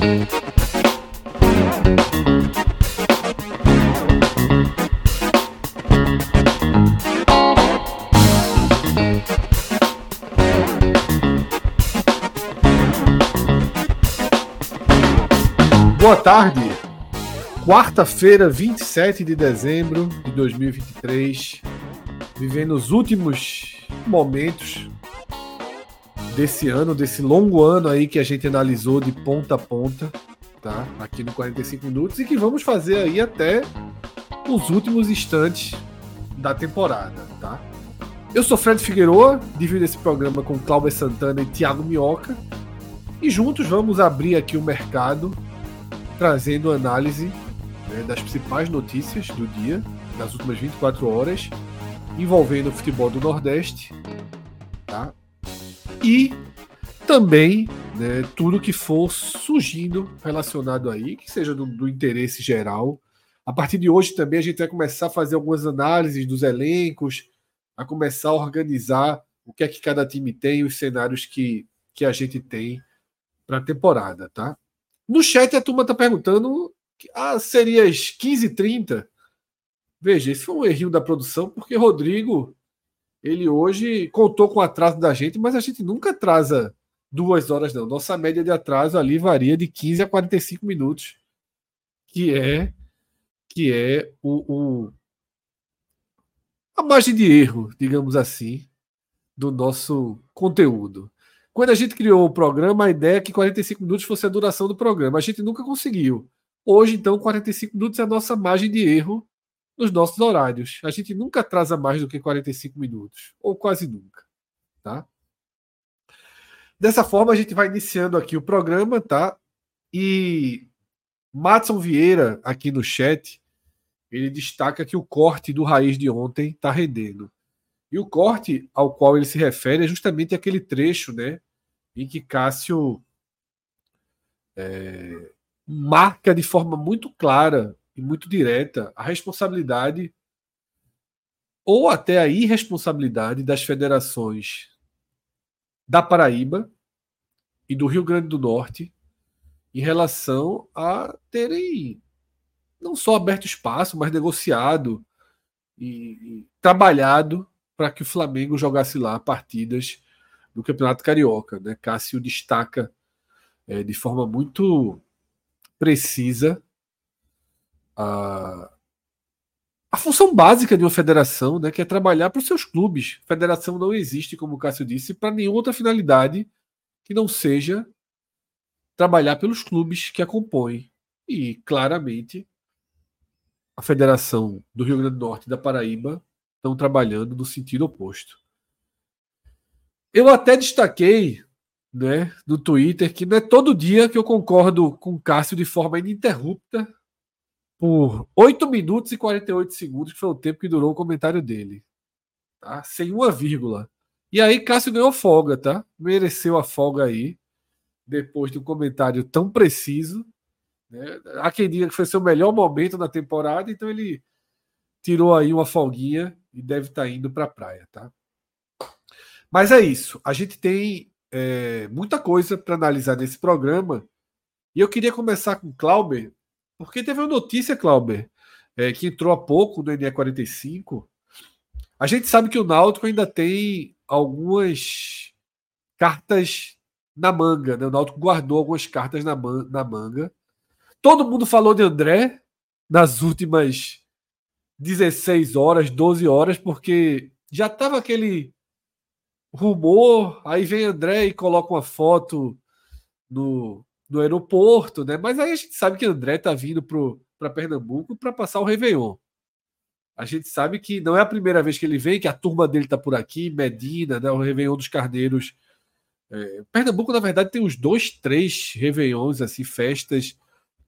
Boa tarde. Quarta-feira, 27 de dezembro de 2023. Vivendo os últimos momentos desse ano, desse longo ano aí que a gente analisou de ponta a ponta, tá? Aqui no 45 minutos e que vamos fazer aí até os últimos instantes da temporada, tá? Eu sou Fred Figueroa, divido esse programa com Cláudio Santana e Thiago Minhoca. E juntos vamos abrir aqui o mercado, trazendo análise né, das principais notícias do dia, das últimas 24 horas, envolvendo o futebol do Nordeste, tá? E também né, tudo que for surgindo relacionado aí, que seja do, do, interesse geral. A partir de hoje também a gente vai começar a fazer algumas análises dos elencos, a começar a organizar o que é que cada time tem, os cenários que, que a gente tem para a temporada, tá? No chat a turma está perguntando, ah, seria as 15h30? Veja, esse foi um erro da produção, porque Rodrigo ele hoje contou com o atraso da gente, mas a gente nunca atrasa duas horas, não. Nossa média de atraso ali varia de 15 a 45 minutos, que é que é o, o a margem de erro, digamos assim, do nosso conteúdo. Quando a gente criou o programa, a ideia é que 45 minutos fosse a duração do programa. A gente nunca conseguiu. Hoje, então, 45 minutos é a nossa margem de erro nos nossos horários. A gente nunca atrasa mais do que 45 minutos, ou quase nunca, tá? Dessa forma, a gente vai iniciando aqui o programa, tá? E Matson Vieira, aqui no chat, ele destaca que o corte do raiz de ontem está rendendo. E o corte ao qual ele se refere é justamente aquele trecho, né? Em que Cássio é, marca de forma muito clara e muito direta a responsabilidade ou até a irresponsabilidade das federações da Paraíba e do Rio Grande do Norte em relação a terem não só aberto espaço, mas negociado e, e trabalhado para que o Flamengo jogasse lá partidas do Campeonato Carioca. Né? Cássio destaca é, de forma muito precisa a, a função básica de uma federação, né, que é trabalhar para os seus clubes. Federação não existe, como o Cássio disse, para nenhuma outra finalidade que não seja trabalhar pelos clubes que a compõem. E, claramente, a Federação do Rio Grande do Norte e da Paraíba estão trabalhando no sentido oposto. Eu até destaquei né, no Twitter que não é todo dia que eu concordo com o Cássio de forma ininterrupta por 8 minutos e 48 segundos, que foi o tempo que durou o comentário dele. Tá? Sem uma vírgula. E aí Cássio ganhou folga, tá? Mereceu a folga aí, depois de um comentário tão preciso. Né? Há quem diga que foi seu melhor momento na temporada, então ele tirou aí uma folguinha e deve estar tá indo para a praia, tá? Mas é isso. A gente tem é, muita coisa para analisar nesse programa. E eu queria começar com Clauber, porque teve uma notícia, Clauber, é, que entrou há pouco no NE45. A gente sabe que o Náutico ainda tem algumas cartas na manga. Né? O Náutico guardou algumas cartas na, man na manga. Todo mundo falou de André nas últimas 16 horas, 12 horas, porque já estava aquele rumor, aí vem André e coloca uma foto no, no aeroporto, né? Mas aí a gente sabe que André tá vindo para Pernambuco para passar o Réveillon. A gente sabe que não é a primeira vez que ele vem, que a turma dele está por aqui, Medina, né, o Réveillon dos Carneiros. É, Pernambuco, na verdade, tem uns dois, três Réveillons, assim, festas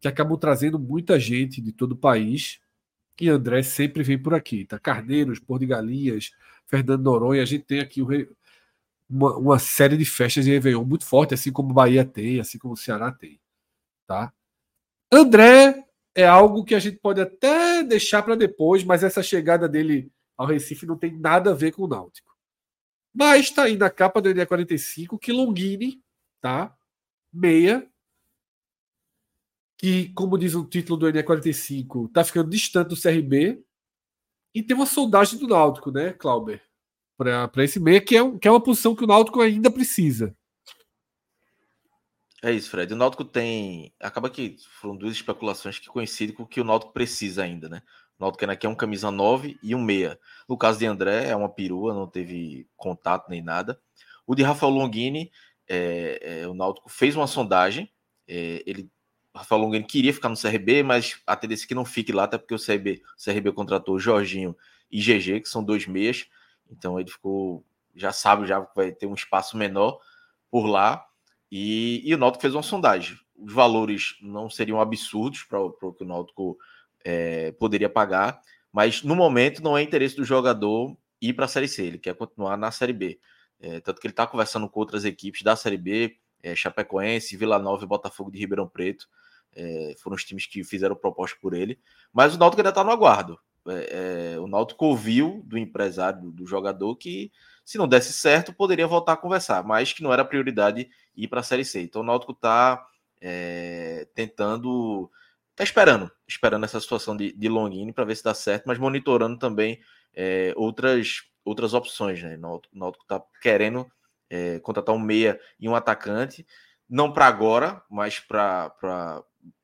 que acabam trazendo muita gente de todo o país. E André sempre vem por aqui, tá? Carneiros, Por de Galinhas, Fernando Noronha. A gente tem aqui uma, uma, série de festas de Réveillon muito forte, assim como Bahia tem, assim como Ceará tem, tá? André é algo que a gente pode até deixar para depois, mas essa chegada dele ao Recife não tem nada a ver com o Náutico. Mas está aí na capa do NE45 que Longini, tá? Meia, que, como diz o título do NE45, está ficando distante do CRB e tem uma soldagem do Náutico, né, Clauber? Para esse meia, que é, que é uma posição que o Náutico ainda precisa. É isso, Fred. O Náutico tem. Acaba que foram duas especulações que coincidem com o que o Náutico precisa ainda, né? O Náutico aqui é um camisa 9 e um meia. No caso de André, é uma perua, não teve contato nem nada. O de Rafael Longini, é, é, o Náutico fez uma sondagem. É, ele, Rafael Longini queria ficar no CRB, mas a tendência é que não fique lá, até porque o CRB, o CRB contratou Jorginho e GG, que são dois meias. Então ele ficou. Já sabe, já vai ter um espaço menor por lá. E, e o Náutico fez uma sondagem. Os valores não seriam absurdos para o que o Náutico é, poderia pagar, mas no momento não é interesse do jogador ir para a Série C, ele quer continuar na Série B. É, tanto que ele está conversando com outras equipes da Série B, é, Chapecoense, Vila Nova e Botafogo de Ribeirão Preto. É, foram os times que fizeram proposta por ele. Mas o Náutico ainda está no aguardo. É, é, o Náutico ouviu do empresário, do, do jogador, que se não desse certo, poderia voltar a conversar, mas que não era prioridade ir para a Série C. Então o Náutico está é, tentando, está esperando, esperando essa situação de, de Longini para ver se dá certo, mas monitorando também é, outras, outras opções. Né? O Náutico está querendo é, contratar um meia e um atacante, não para agora, mas para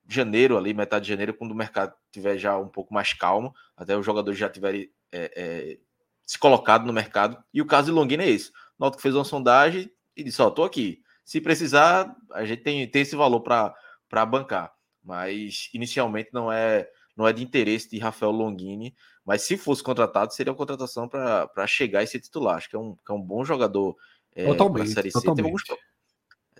janeiro ali, metade de janeiro, quando o mercado tiver já um pouco mais calmo, até os jogadores já tiverem é, é, se colocado no mercado. E o caso de Longini é esse. O Náutico fez uma sondagem e disse: Ó, oh, tô aqui. Se precisar, a gente tem, tem esse valor para bancar. Mas inicialmente não é não é de interesse de Rafael Longini. Mas se fosse contratado, seria uma contratação para chegar e ser titular. Acho que é um, que é um bom jogador é, para a Série C. Teve alguns,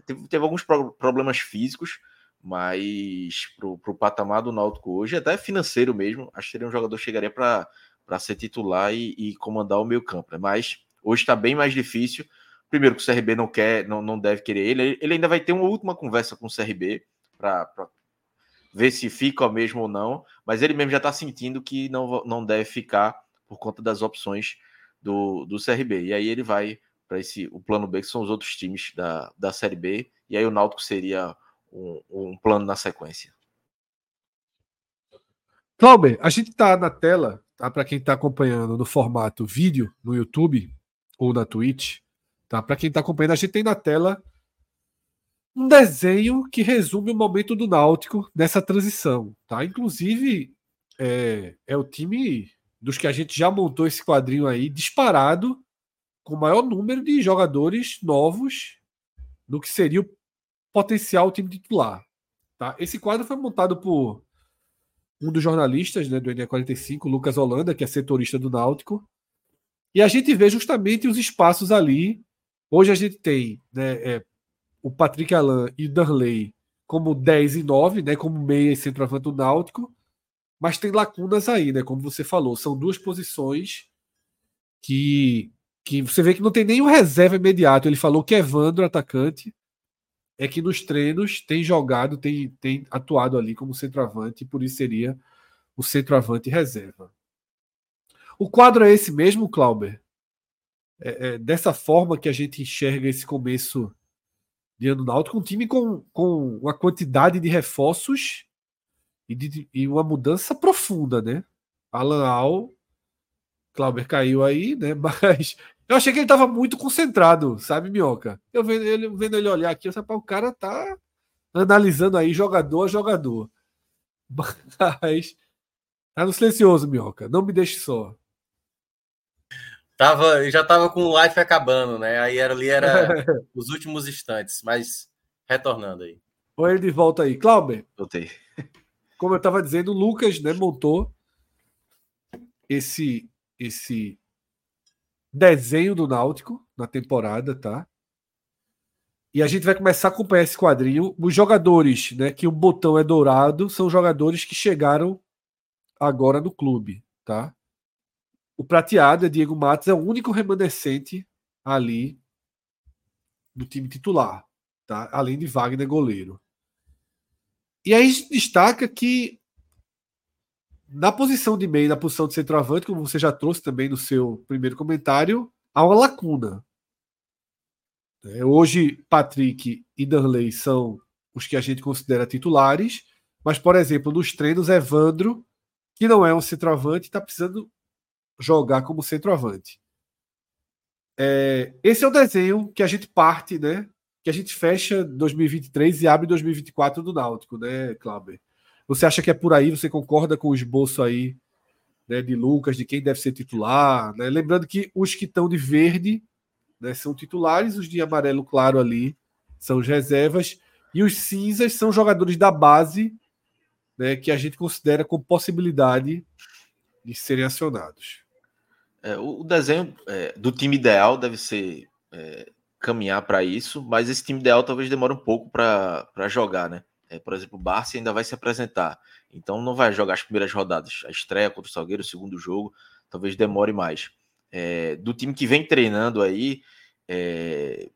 teve, teve alguns problemas físicos, mas para o patamar do Náutico hoje, até financeiro mesmo, acho que seria um jogador que chegaria para ser titular e, e, comandar o meio campo. Né? Mas hoje está bem mais difícil. Primeiro que o CRB não quer, não, não deve querer ele. Ele ainda vai ter uma última conversa com o CRB para ver se fica mesmo ou não. Mas ele mesmo já está sentindo que não, não deve ficar por conta das opções do, do CRB. E aí ele vai para esse o plano B, que são os outros times da, da Série B. E aí o Náutico seria um, um plano na sequência. Clauber, a gente está na tela tá? Para quem está acompanhando no formato vídeo no YouTube ou na Twitch, tá? Para quem está acompanhando, a gente tem na tela um desenho que resume o momento do Náutico nessa transição, tá? Inclusive é, é o time dos que a gente já montou esse quadrinho aí disparado com o maior número de jogadores novos no que seria o potencial time titular. Tá? Esse quadro foi montado por um dos jornalistas né, do NE45, Lucas Holanda, que é setorista do Náutico. E a gente vê justamente os espaços ali. Hoje a gente tem né, é, o Patrick Alain e Darley como 10 e 9, né, como meia e centroavante do Náutico. Mas tem lacunas aí, né, como você falou. São duas posições que, que você vê que não tem nenhum reserva imediato. Ele falou que Evandro, atacante, é que nos treinos tem jogado, tem, tem atuado ali como centroavante, e por isso seria o centroavante reserva. O quadro é esse mesmo, Clauber? É, é dessa forma que a gente enxerga esse começo de ano náutico, um time com, com uma quantidade de reforços e, de, e uma mudança profunda, né? Alan Al, Clauber caiu aí, né? Mas eu achei que ele estava muito concentrado, sabe, Minhoca? Eu vendo ele, vendo ele olhar aqui, eu sei, o cara tá analisando aí jogador a jogador. Mas tá no silencioso, Minhoca. Não me deixe só. Tava, já tava com o life acabando, né? Aí era, ali era os últimos instantes, mas retornando aí. Oi, ele de volta aí. Clauber. Voltei. Como eu estava dizendo, o Lucas né, montou esse esse desenho do Náutico na temporada, tá? E a gente vai começar a acompanhar esse quadrinho. Os jogadores, né, que o botão é dourado, são jogadores que chegaram agora no clube, tá? O prateado, é Diego Matos, é o único remanescente ali do time titular, tá? Além de Wagner goleiro. E aí destaca que na posição de meio, na posição de centroavante, como você já trouxe também no seu primeiro comentário, há uma lacuna. É, hoje, Patrick e Danley são os que a gente considera titulares, mas, por exemplo, nos treinos, Evandro, que não é um centroavante, está precisando jogar como centroavante. É, esse é o desenho que a gente parte, né? Que a gente fecha 2023 e abre 2024 do Náutico, né, Clauber? Você acha que é por aí? Você concorda com o esboço aí né, de Lucas, de quem deve ser titular? Né? Lembrando que os que estão de verde né, são titulares, os de amarelo claro ali são os reservas, e os cinzas são jogadores da base né, que a gente considera com possibilidade de serem acionados. É, o desenho é, do time ideal deve ser é, caminhar para isso, mas esse time ideal talvez demore um pouco para jogar, né? É, por exemplo, o Barça ainda vai se apresentar, então não vai jogar as primeiras rodadas. A estreia contra o Salgueiro, o segundo jogo, talvez demore mais. É, do time que vem treinando aí, é,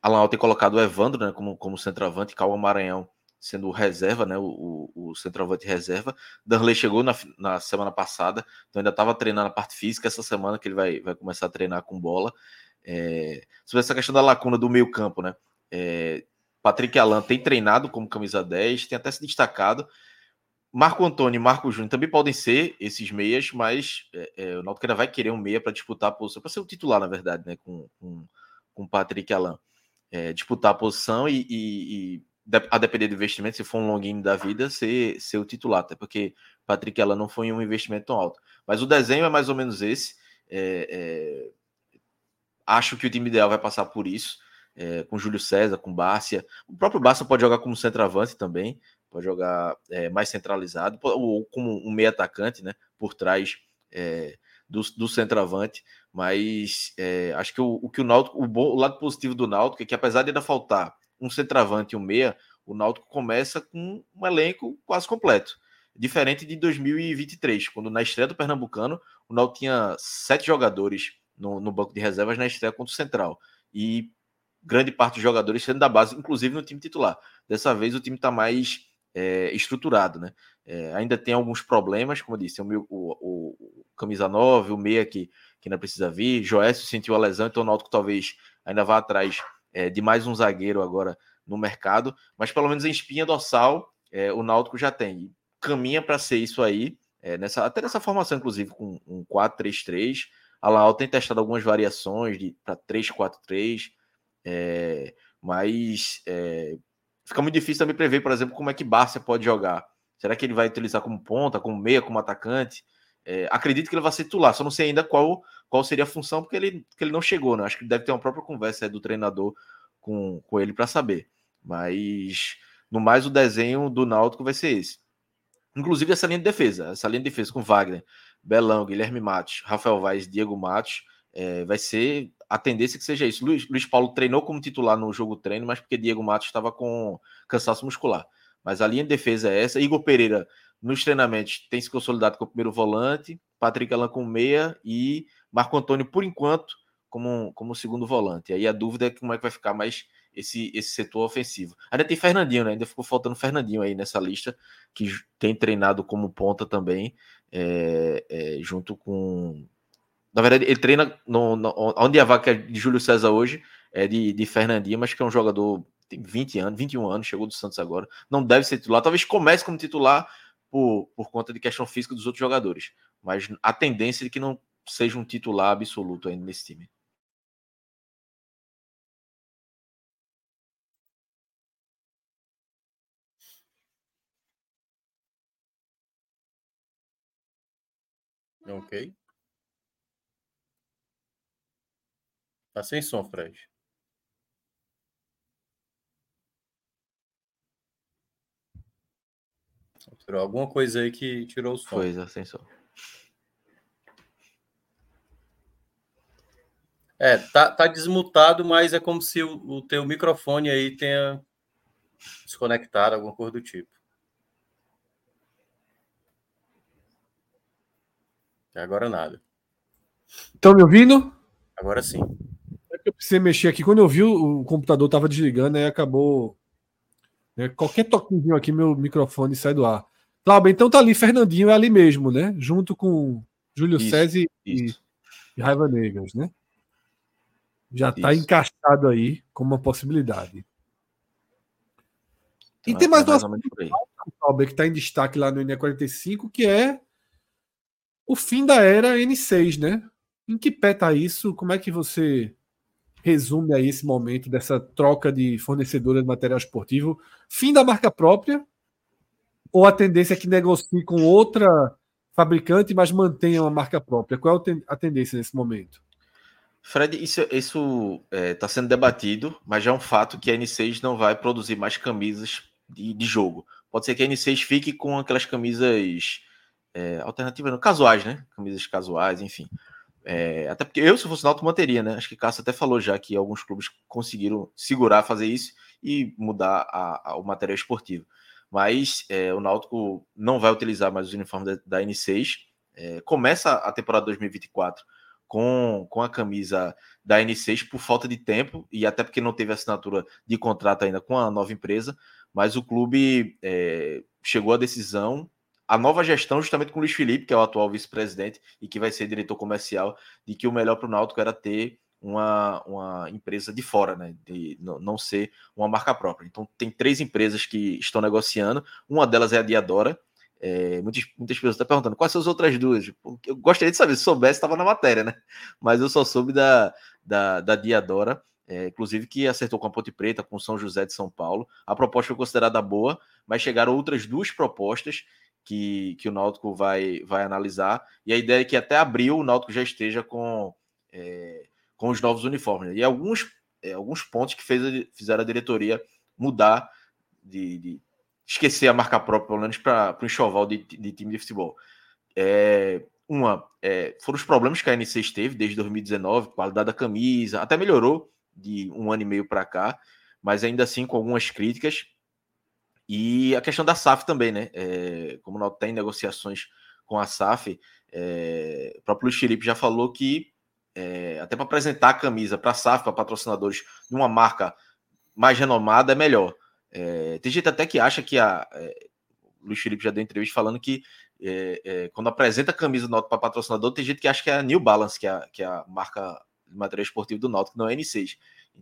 Alan tem colocado o Evandro né, como, como centroavante, Calma Maranhão sendo reserva, né, o, o, o centroavante reserva. Darley chegou na, na semana passada, então ainda estava treinando a parte física. Essa semana que ele vai, vai começar a treinar com bola. É, sobre essa questão da lacuna do meio campo, né? É, Patrick Alan tem treinado como camisa 10, tem até se destacado. Marco Antônio e Marco Júnior também podem ser esses meias, mas é, é, o Náutico ainda vai querer um meia para disputar a posição, para ser o titular, na verdade, né, com, com, com Patrick Alan. É, disputar a posição e, e, e, a depender do investimento, se for um longuinho da vida, ser, ser o titular, até porque Patrick Alan não foi um investimento tão alto. Mas o desenho é mais ou menos esse. É, é, acho que o time ideal vai passar por isso é, com Júlio César, com Bárcia. O próprio Bárcia pode jogar como centroavante também, pode jogar é, mais centralizado, ou como um meio atacante, né, por trás é, do, do centroavante. Mas acho que o, o, que o Náutico, o, bom, o lado positivo do Náutico é que apesar de ainda faltar um centroavante e um meia, o Náutico começa com um elenco quase completo. Diferente de 2023, quando na estreia do Pernambucano, o Náutico tinha sete jogadores no, no banco de reservas na estreia contra o Central. E grande parte dos jogadores sendo da base, inclusive no time titular. Dessa vez o time está mais é, estruturado, né? É, ainda tem alguns problemas, como eu disse, o, meu, o, o, o camisa 9, o meia que, que ainda precisa vir, Joécio sentiu a lesão, então o Náutico talvez ainda vá atrás é, de mais um zagueiro agora no mercado, mas pelo menos em espinha dorsal é, o Náutico já tem. Caminha para ser isso aí, é, nessa, até nessa formação, inclusive, com um 4-3-3. A Laal tem testado algumas variações para 3-4-3, é, mas é, fica muito difícil também prever, por exemplo, como é que Barça pode jogar. Será que ele vai utilizar como ponta, como meia, como atacante? É, acredito que ele vai ser titular, só não sei ainda qual, qual seria a função, porque ele, porque ele não chegou, né? Acho que deve ter uma própria conversa do treinador com, com ele para saber. Mas, no mais, o desenho do Náutico vai ser esse. Inclusive essa linha de defesa, essa linha de defesa com Wagner, Belão, Guilherme Matos, Rafael Vaz, Diego Matos, é, vai ser a tendência que seja isso. Luiz, Luiz Paulo treinou como titular no jogo treino, mas porque Diego Matos estava com cansaço muscular. Mas a linha de defesa é essa. Igor Pereira, nos treinamentos, tem se consolidado como primeiro volante, Patrick Alan com meia e Marco Antônio, por enquanto, como, como segundo volante. Aí a dúvida é como é que vai ficar mais esse, esse setor ofensivo. Ainda tem Fernandinho, né? Ainda ficou faltando Fernandinho aí nessa lista, que tem treinado como ponta também, é, é, junto com, na verdade, ele treina no, no, onde a vaca de Júlio César hoje é de, de Fernandinho, mas que é um jogador tem 20 anos, 21 anos, chegou do Santos agora. Não deve ser titular. Talvez comece como titular por, por conta de questão física dos outros jogadores. Mas a tendência é que não seja um titular absoluto ainda nesse time. Ok. Tá sem som, Fred. Tirou alguma coisa aí que tirou o som. Coisa sem som. É, tá, tá desmutado, mas é como se o, o teu microfone aí tenha desconectado, alguma coisa do tipo. Até agora nada. Estão me ouvindo? Agora sim. Que eu precisei mexer aqui. Quando eu vi, o computador estava desligando, aí acabou. Né, qualquer toquinho aqui, meu microfone sai do ar. Cláudio, então tá ali, Fernandinho é ali mesmo, né? Junto com Júlio isso, César e, e Raiva Negras, né? Já está encaixado aí como uma possibilidade. Então, e tem mais é mais uma que está em destaque lá no NE45, que é o fim da era N6, né? Em que pé tá isso? Como é que você resume aí esse momento dessa troca de fornecedora de material esportivo? Fim da marca própria? Ou a tendência é que negocie com outra fabricante, mas mantenha uma marca própria? Qual é a tendência nesse momento? Fred, isso está é, tá sendo debatido, mas já é um fato que a N6 não vai produzir mais camisas de, de jogo. Pode ser que a N6 fique com aquelas camisas é, alternativas, não, casuais, né? Camisas casuais, enfim. É, até porque eu, se fosse Náutico, manteria, né? Acho que Cássio até falou já que alguns clubes conseguiram segurar, fazer isso e mudar a, a, o material esportivo. Mas é, o Náutico não vai utilizar mais os uniformes da, da N6. É, começa a temporada 2024 com, com a camisa da N6 por falta de tempo e até porque não teve assinatura de contrato ainda com a nova empresa, mas o clube é, chegou à decisão, a nova gestão, justamente com o Luiz Felipe, que é o atual vice-presidente e que vai ser diretor comercial, de que o melhor para o Náutico era ter uma, uma empresa de fora, né? De não ser uma marca própria. Então tem três empresas que estão negociando, uma delas é a Diadora, é, muitas, muitas pessoas estão perguntando quais são as outras duas. Tipo, eu gostaria de saber, se soubesse, estava na matéria, né? Mas eu só soube da, da, da Diadora, é, inclusive que acertou com a Ponte Preta, com São José de São Paulo. A proposta foi considerada boa, mas chegaram outras duas propostas que, que o Náutico vai, vai analisar. E a ideia é que até abril o Náutico já esteja com, é, com os novos uniformes. E alguns, é, alguns pontos que fez, fizeram a diretoria mudar de, de esquecer a marca própria, pelo menos para o enxoval de, de, time de futebol. É, uma, é, foram os problemas que a N6 teve desde 2019, qualidade da camisa, até melhorou de um ano e meio para cá, mas ainda assim com algumas críticas. E a questão da SAF também, né? É, como não tem negociações com a SAF, é, o próprio Luiz Felipe já falou que é, até para apresentar a camisa para a SAF, para patrocinadores de uma marca mais renomada, é melhor. É, tem gente até que acha que a. É, Luiz Felipe já deu entrevista falando que é quando apresenta a camisa do Náutico para patrocinador, tem gente que acha que é a New Balance, que é, que é a marca de material esportivo do Náutico, não é a N6.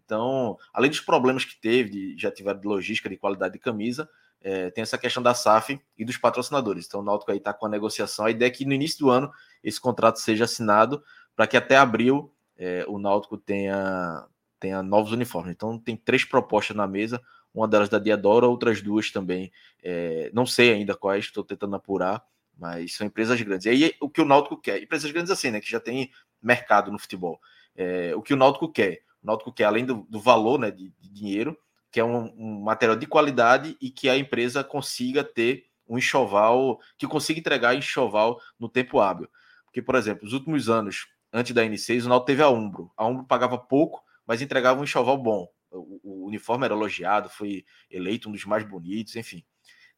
Então, além dos problemas que teve, de, já tiveram de logística, de qualidade de camisa, é, tem essa questão da SAF e dos patrocinadores. Então, o Náutico aí está com a negociação. A ideia é que no início do ano esse contrato seja assinado para que até abril é, o Náutico tenha, tenha novos uniformes. Então, tem três propostas na mesa uma delas da Diadora, outras duas também, é, não sei ainda quais, estou tentando apurar, mas são empresas grandes. E aí o que o Náutico quer, empresas grandes assim, né, que já tem mercado no futebol. É, o que o Náutico quer? Náutico quer, além do, do valor né, de, de dinheiro, que é um, um, material de qualidade e que a empresa consiga ter um enxoval, que consiga entregar enxoval no tempo hábil. Porque, por exemplo, os últimos anos, antes da N6, o Náutico teve a Umbro. A Umbro pagava pouco, mas entregava um enxoval bom o, o, uniforme era elogiado, foi eleito um dos mais bonitos, enfim.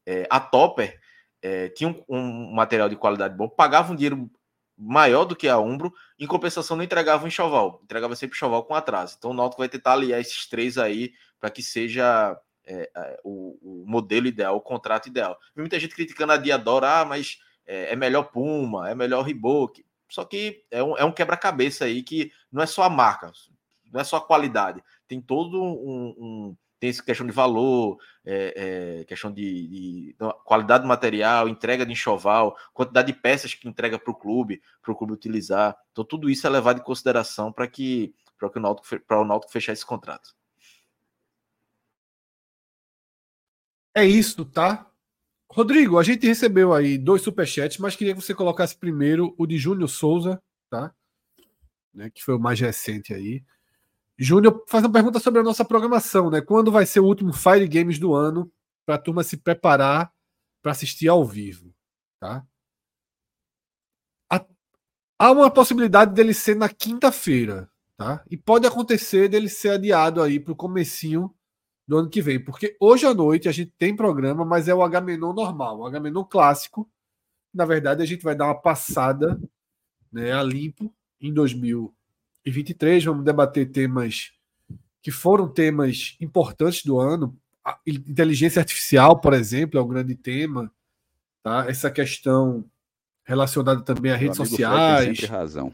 É, a Topper é, tinha um, um, material de qualidade bom, pagava um dinheiro maior do que a Umbro, em compensação não entregava um enxoval, entregava sempre enxoval com atraso. Então o Náutico vai tentar aliar esses três aí para que seja é, é, o, o, modelo ideal, o contrato ideal. Vi muita gente criticando a Diadora, ah, mas é, é melhor Puma, é melhor Reebok. Só que é um, é um quebra-cabeça aí que não é só a marca, não é só a qualidade tem todo um, um tem essa questão de valor, é, é, questão de, de, qualidade do material, entrega de enxoval, quantidade de peças que entrega para o clube, para o clube utilizar. Então, tudo isso é levado em consideração para que para o Náutico, o Náutico fechar esse contrato. É isso, tá? Rodrigo, a gente recebeu aí dois superchats, mas queria que você colocasse primeiro o de Júnior Souza, tá? Né, que foi o mais recente aí. Júnior faz uma pergunta sobre a nossa programação, né? Quando vai ser o último Fire Games do ano para a turma se preparar para assistir ao vivo, tá? Há uma possibilidade dele ser na quinta-feira, Tá? E pode acontecer dele ser adiado aí para o comecinho do ano que vem, porque hoje à noite a gente tem programa, mas é o Agamenon normal, o Agamenon clássico. Na verdade, a gente vai dar uma passada né, a limpo em 2023. Vamos debater temas que foram temas importantes do ano. A inteligência artificial, por exemplo, é um grande tema. Tá? Essa questão relacionada também a redes sociais. Tem razão.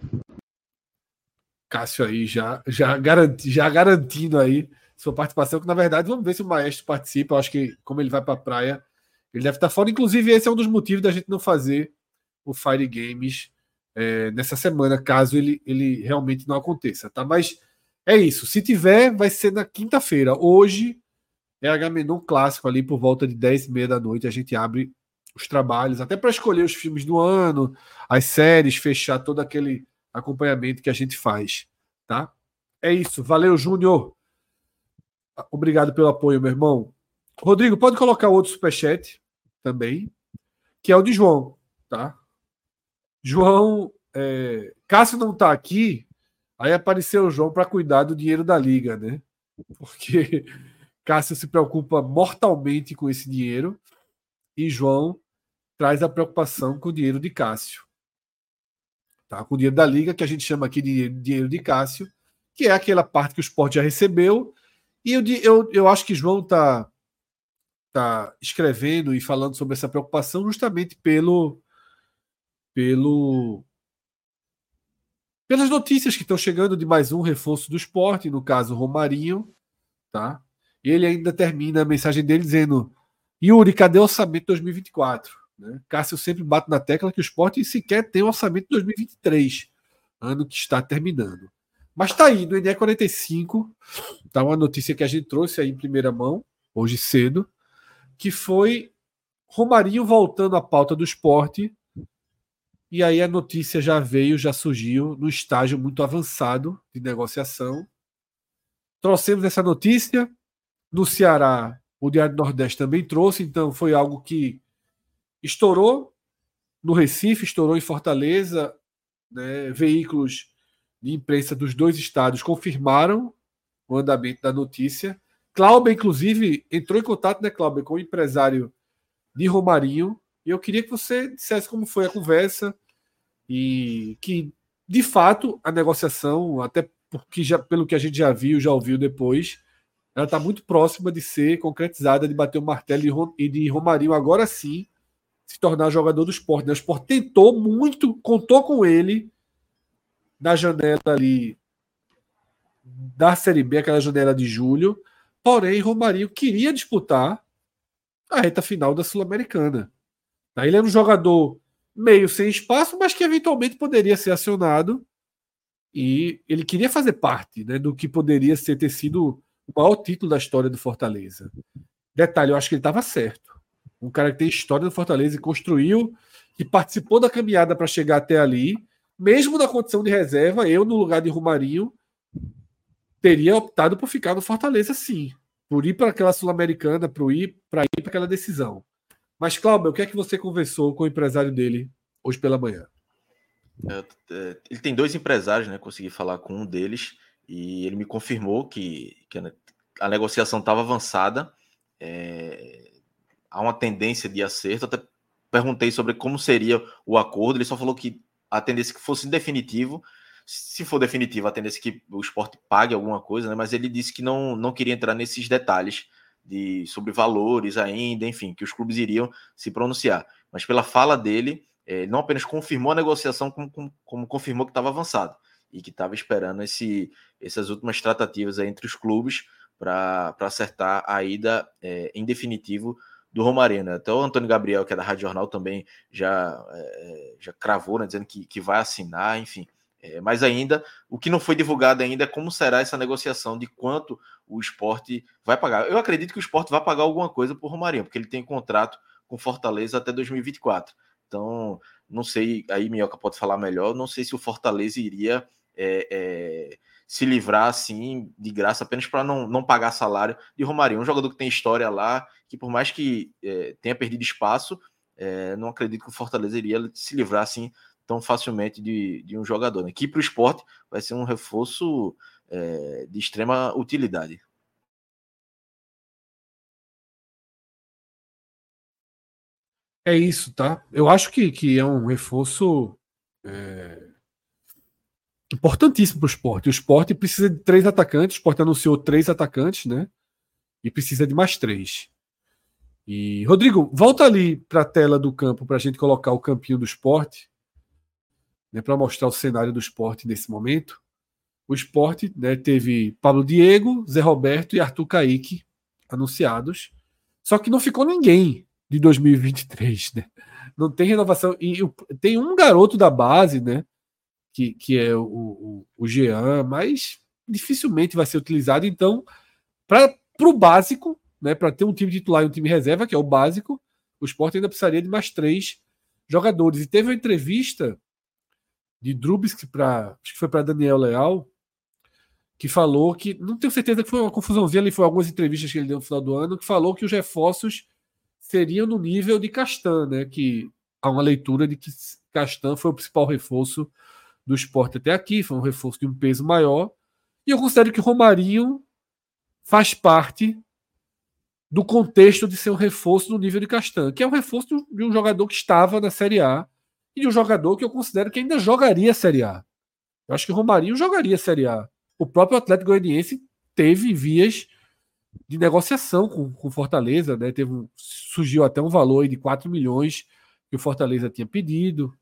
Cássio aí já, já, garanti, já garantindo aí sua participação, que na verdade vamos ver se o Maestro participa. Eu acho que, como ele vai para a praia, ele deve estar fora. Inclusive, esse é um dos motivos da gente não fazer o Fire Games é, nessa semana, caso ele, ele realmente não aconteça, tá? Mas é isso. Se tiver, vai ser na quinta-feira. Hoje é Agamenon clássico ali por volta de 10 e meia da noite. A gente abre os trabalhos, até para escolher os filmes do ano, as séries, fechar todo aquele acompanhamento que a gente faz, tá? É isso. Valeu, Júnior. Obrigado pelo apoio, meu irmão. Rodrigo, pode colocar outro superchat também, que é o de João, tá? João, é... Cássio não tá aqui, aí apareceu o João para cuidar do dinheiro da liga, né? Porque Cássio se preocupa mortalmente com esse dinheiro e João traz a preocupação com o dinheiro de Cássio. Tá? Com o dinheiro da liga, que a gente chama aqui de dinheiro de Cássio, que é aquela parte que o esporte já recebeu. E eu, eu, eu acho que João está tá escrevendo e falando sobre essa preocupação justamente pelo, pelo pelas notícias que estão chegando de mais um reforço do esporte, no caso Romarinho, tá? Ele ainda termina a mensagem dele dizendo: Yuri, cadê o orçamento 2024? Né? Cássio sempre bate na tecla que o esporte sequer tem o orçamento de 2023, ano que está terminando. Mas está aí, no ENE 45, tá uma notícia que a gente trouxe aí em primeira mão, hoje cedo, que foi Romarinho voltando à pauta do esporte. E aí a notícia já veio, já surgiu no estágio muito avançado de negociação. Trouxemos essa notícia. No Ceará, o Diário do Nordeste também trouxe, então foi algo que Estourou no Recife, estourou em Fortaleza, né, veículos de imprensa dos dois estados confirmaram o andamento da notícia. Cláudio, inclusive, entrou em contato, né, Cláudio, com o empresário de Romarinho, e eu queria que você dissesse como foi a conversa e que, de fato, a negociação, até porque já, pelo que a gente já viu, já ouviu depois, ela está muito próxima de ser concretizada, de bater o martelo e de Romarinho agora sim se tornar jogador do esporte. Né? O esporte tentou muito, contou com ele na janela ali da Série B, aquela janela de julho. Porém, Romarinho queria disputar a reta final da Sul-Americana. Ele era um jogador meio sem espaço, mas que eventualmente poderia ser acionado. E ele queria fazer parte né, do que poderia ser, ter sido o maior título da história do Fortaleza. Detalhe, eu acho que ele estava certo um cara que tem história no Fortaleza e construiu e participou da caminhada para chegar até ali, mesmo na condição de reserva, eu no lugar de Romarinho teria optado por ficar no Fortaleza sim, por ir para aquela sul-americana, para ir para ir para aquela decisão. Mas Cláudio, o que é que você conversou com o empresário dele hoje pela manhã? É, é, ele tem dois empresários, né? Consegui falar com um deles e ele me confirmou que, que a negociação estava avançada. É, há uma tendência de acerto. Até perguntei sobre como seria o acordo. Ele só falou que a tendência que fosse definitivo. Se for definitivo, a tendência é que o esporte pague alguma coisa, né? Mas ele disse que não, não queria entrar nesses detalhes de sobre valores ainda, enfim, que os clubes iriam se pronunciar. Mas pela fala dele, eh, ele não apenas confirmou a negociação, como, como, como confirmou que estava avançado e que estava esperando esse, essas últimas tratativas entre os clubes para acertar a ida é, em definitivo do Romarinho, né? Até o Antônio Gabriel, que é da Rádio Jornal, também já, é, já cravou, né? Dizendo que, que vai assinar, enfim. É, mas ainda, o que não foi divulgado ainda é como será essa negociação, de quanto o esporte vai pagar. Eu acredito que o esporte vai pagar alguma coisa por Romarinho, porque ele tem contrato com Fortaleza até 2024. Então, não sei, aí Minhoca pode falar melhor, não sei se o Fortaleza iria é, é, se livrar assim de graça apenas para não, não pagar salário de Romarinho. Um jogador que tem história lá, que por mais que é, tenha perdido espaço, é, não acredito que o Fortaleza iria se livrar assim tão facilmente de, de um jogador, né? que para o esporte vai ser um reforço é, de extrema utilidade. É isso, tá? Eu acho que, que é um reforço é, importantíssimo para o esporte. O esporte precisa de três atacantes, o esporte anunciou três atacantes, né? E precisa de mais três. E, Rodrigo, volta ali para a tela do campo para a gente colocar o campinho do esporte, né, para mostrar o cenário do esporte nesse momento. O esporte né, teve Pablo Diego, Zé Roberto e Arthur Caíque anunciados. Só que não ficou ninguém de 2023, né? Não tem renovação. E tem um garoto da base, né? Que, que é o, o, o Jean, mas dificilmente vai ser utilizado. Então, para o básico, né, para ter um time titular e um time reserva, que é o básico, o Sport ainda precisaria de mais três jogadores. E teve uma entrevista de Drubsky para acho que foi para Daniel Leal, que falou que não tenho certeza que foi uma confusãozinha ali, foi algumas entrevistas que ele deu no final do ano, que falou que os reforços seriam no nível de Castan, né? Que há uma leitura de que Castan foi o principal reforço do esporte até aqui, foi um reforço de um peso maior. E eu considero que Romarinho faz parte do contexto de ser um reforço no nível de Castan, que é um reforço de um jogador que estava na Série A e de um jogador que eu considero que ainda jogaria a Série A. Eu acho que Romarinho jogaria a Série A. O próprio Atlético Goianiense teve vias de negociação com, com Fortaleza, né? Teve surgiu até um valor de 4 milhões que o Fortaleza tinha pedido,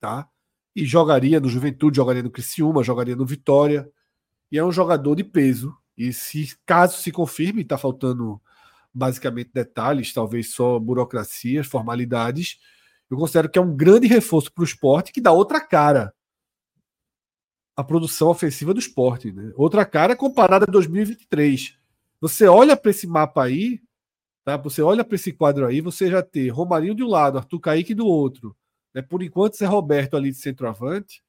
tá? E jogaria no Juventude, jogaria no Criciúma, jogaria no Vitória. E é um jogador de peso e se caso se confirme, está faltando basicamente detalhes, talvez só burocracias, formalidades, eu considero que é um grande reforço para o esporte que dá outra cara à produção ofensiva do esporte. Né? Outra cara comparada a 2023. Você olha para esse mapa aí, tá? você olha para esse quadro aí, você já tem Romarinho de um lado, Arthur Kaique do outro. Né? Por enquanto, Zé Roberto ali de centroavante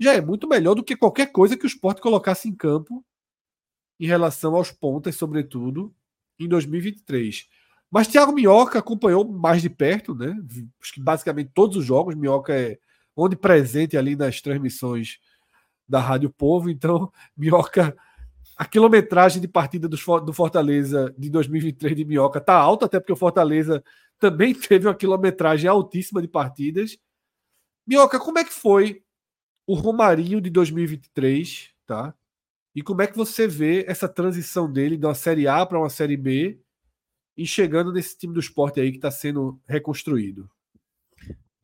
já é muito melhor do que qualquer coisa que o esporte colocasse em campo em relação aos pontas, sobretudo, em 2023. Mas Thiago Minhoca acompanhou mais de perto, né? Acho que basicamente todos os jogos. Minhoca é onde presente ali nas transmissões da Rádio Povo. Então, Minhoca, a quilometragem de partida do, Fortaleza de 2023 de Minhoca está alta, até porque o Fortaleza também teve uma quilometragem altíssima de partidas. Minhoca, como é que foi o Romarinho de 2023, tá? E como é que você vê essa transição dele de uma Série A para uma Série B e chegando nesse time do esporte aí que está sendo reconstruído?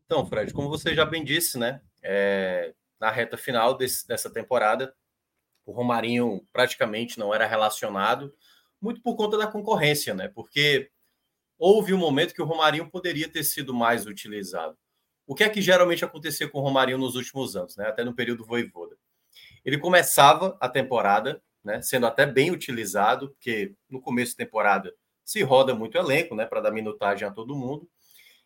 Então, Fred, como você já bem disse, né? É, na reta final desse, dessa temporada, o Romarinho praticamente não era relacionado, muito por conta da concorrência, né? Porque houve um momento que o Romarinho poderia ter sido mais utilizado. O que é que geralmente acontecia com o Romarinho nos últimos anos, né? Até no período voivoda. Ele começava a temporada, né, sendo até bem utilizado, porque no começo da temporada se roda muito elenco, né, para dar minutagem a todo mundo.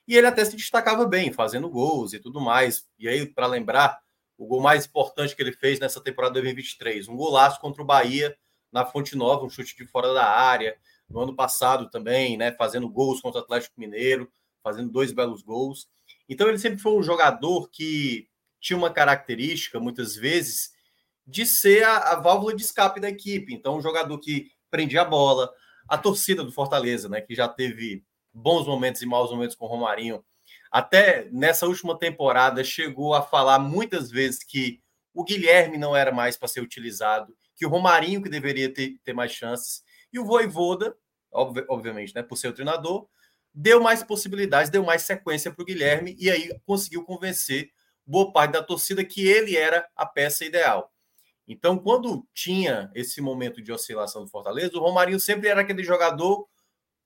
E ele até se destacava bem, fazendo gols e tudo mais. E aí, para lembrar, o gol mais importante que ele fez nessa temporada 2023, um golaço contra o Bahia na Fonte Nova, um chute de fora da área. No ano passado também, né, fazendo gols contra o Atlético Mineiro, fazendo dois belos gols. Então ele sempre foi um jogador que tinha uma característica, muitas vezes, de ser a, a, válvula de escape da equipe. Então, um jogador que prendia a bola, a torcida do Fortaleza, né, que já teve bons momentos e maus momentos com o Romarinho, até nessa última temporada chegou a falar muitas vezes que o Guilherme não era mais para ser utilizado, que o Romarinho que deveria ter, ter mais chances, e o Voivoda, ob obviamente, né, por ser o treinador, deu mais possibilidades, deu mais sequência para o Guilherme, e aí conseguiu convencer boa parte da torcida que ele era a peça ideal. Então, quando tinha esse momento de oscilação do Fortaleza, o Romarinho sempre era aquele jogador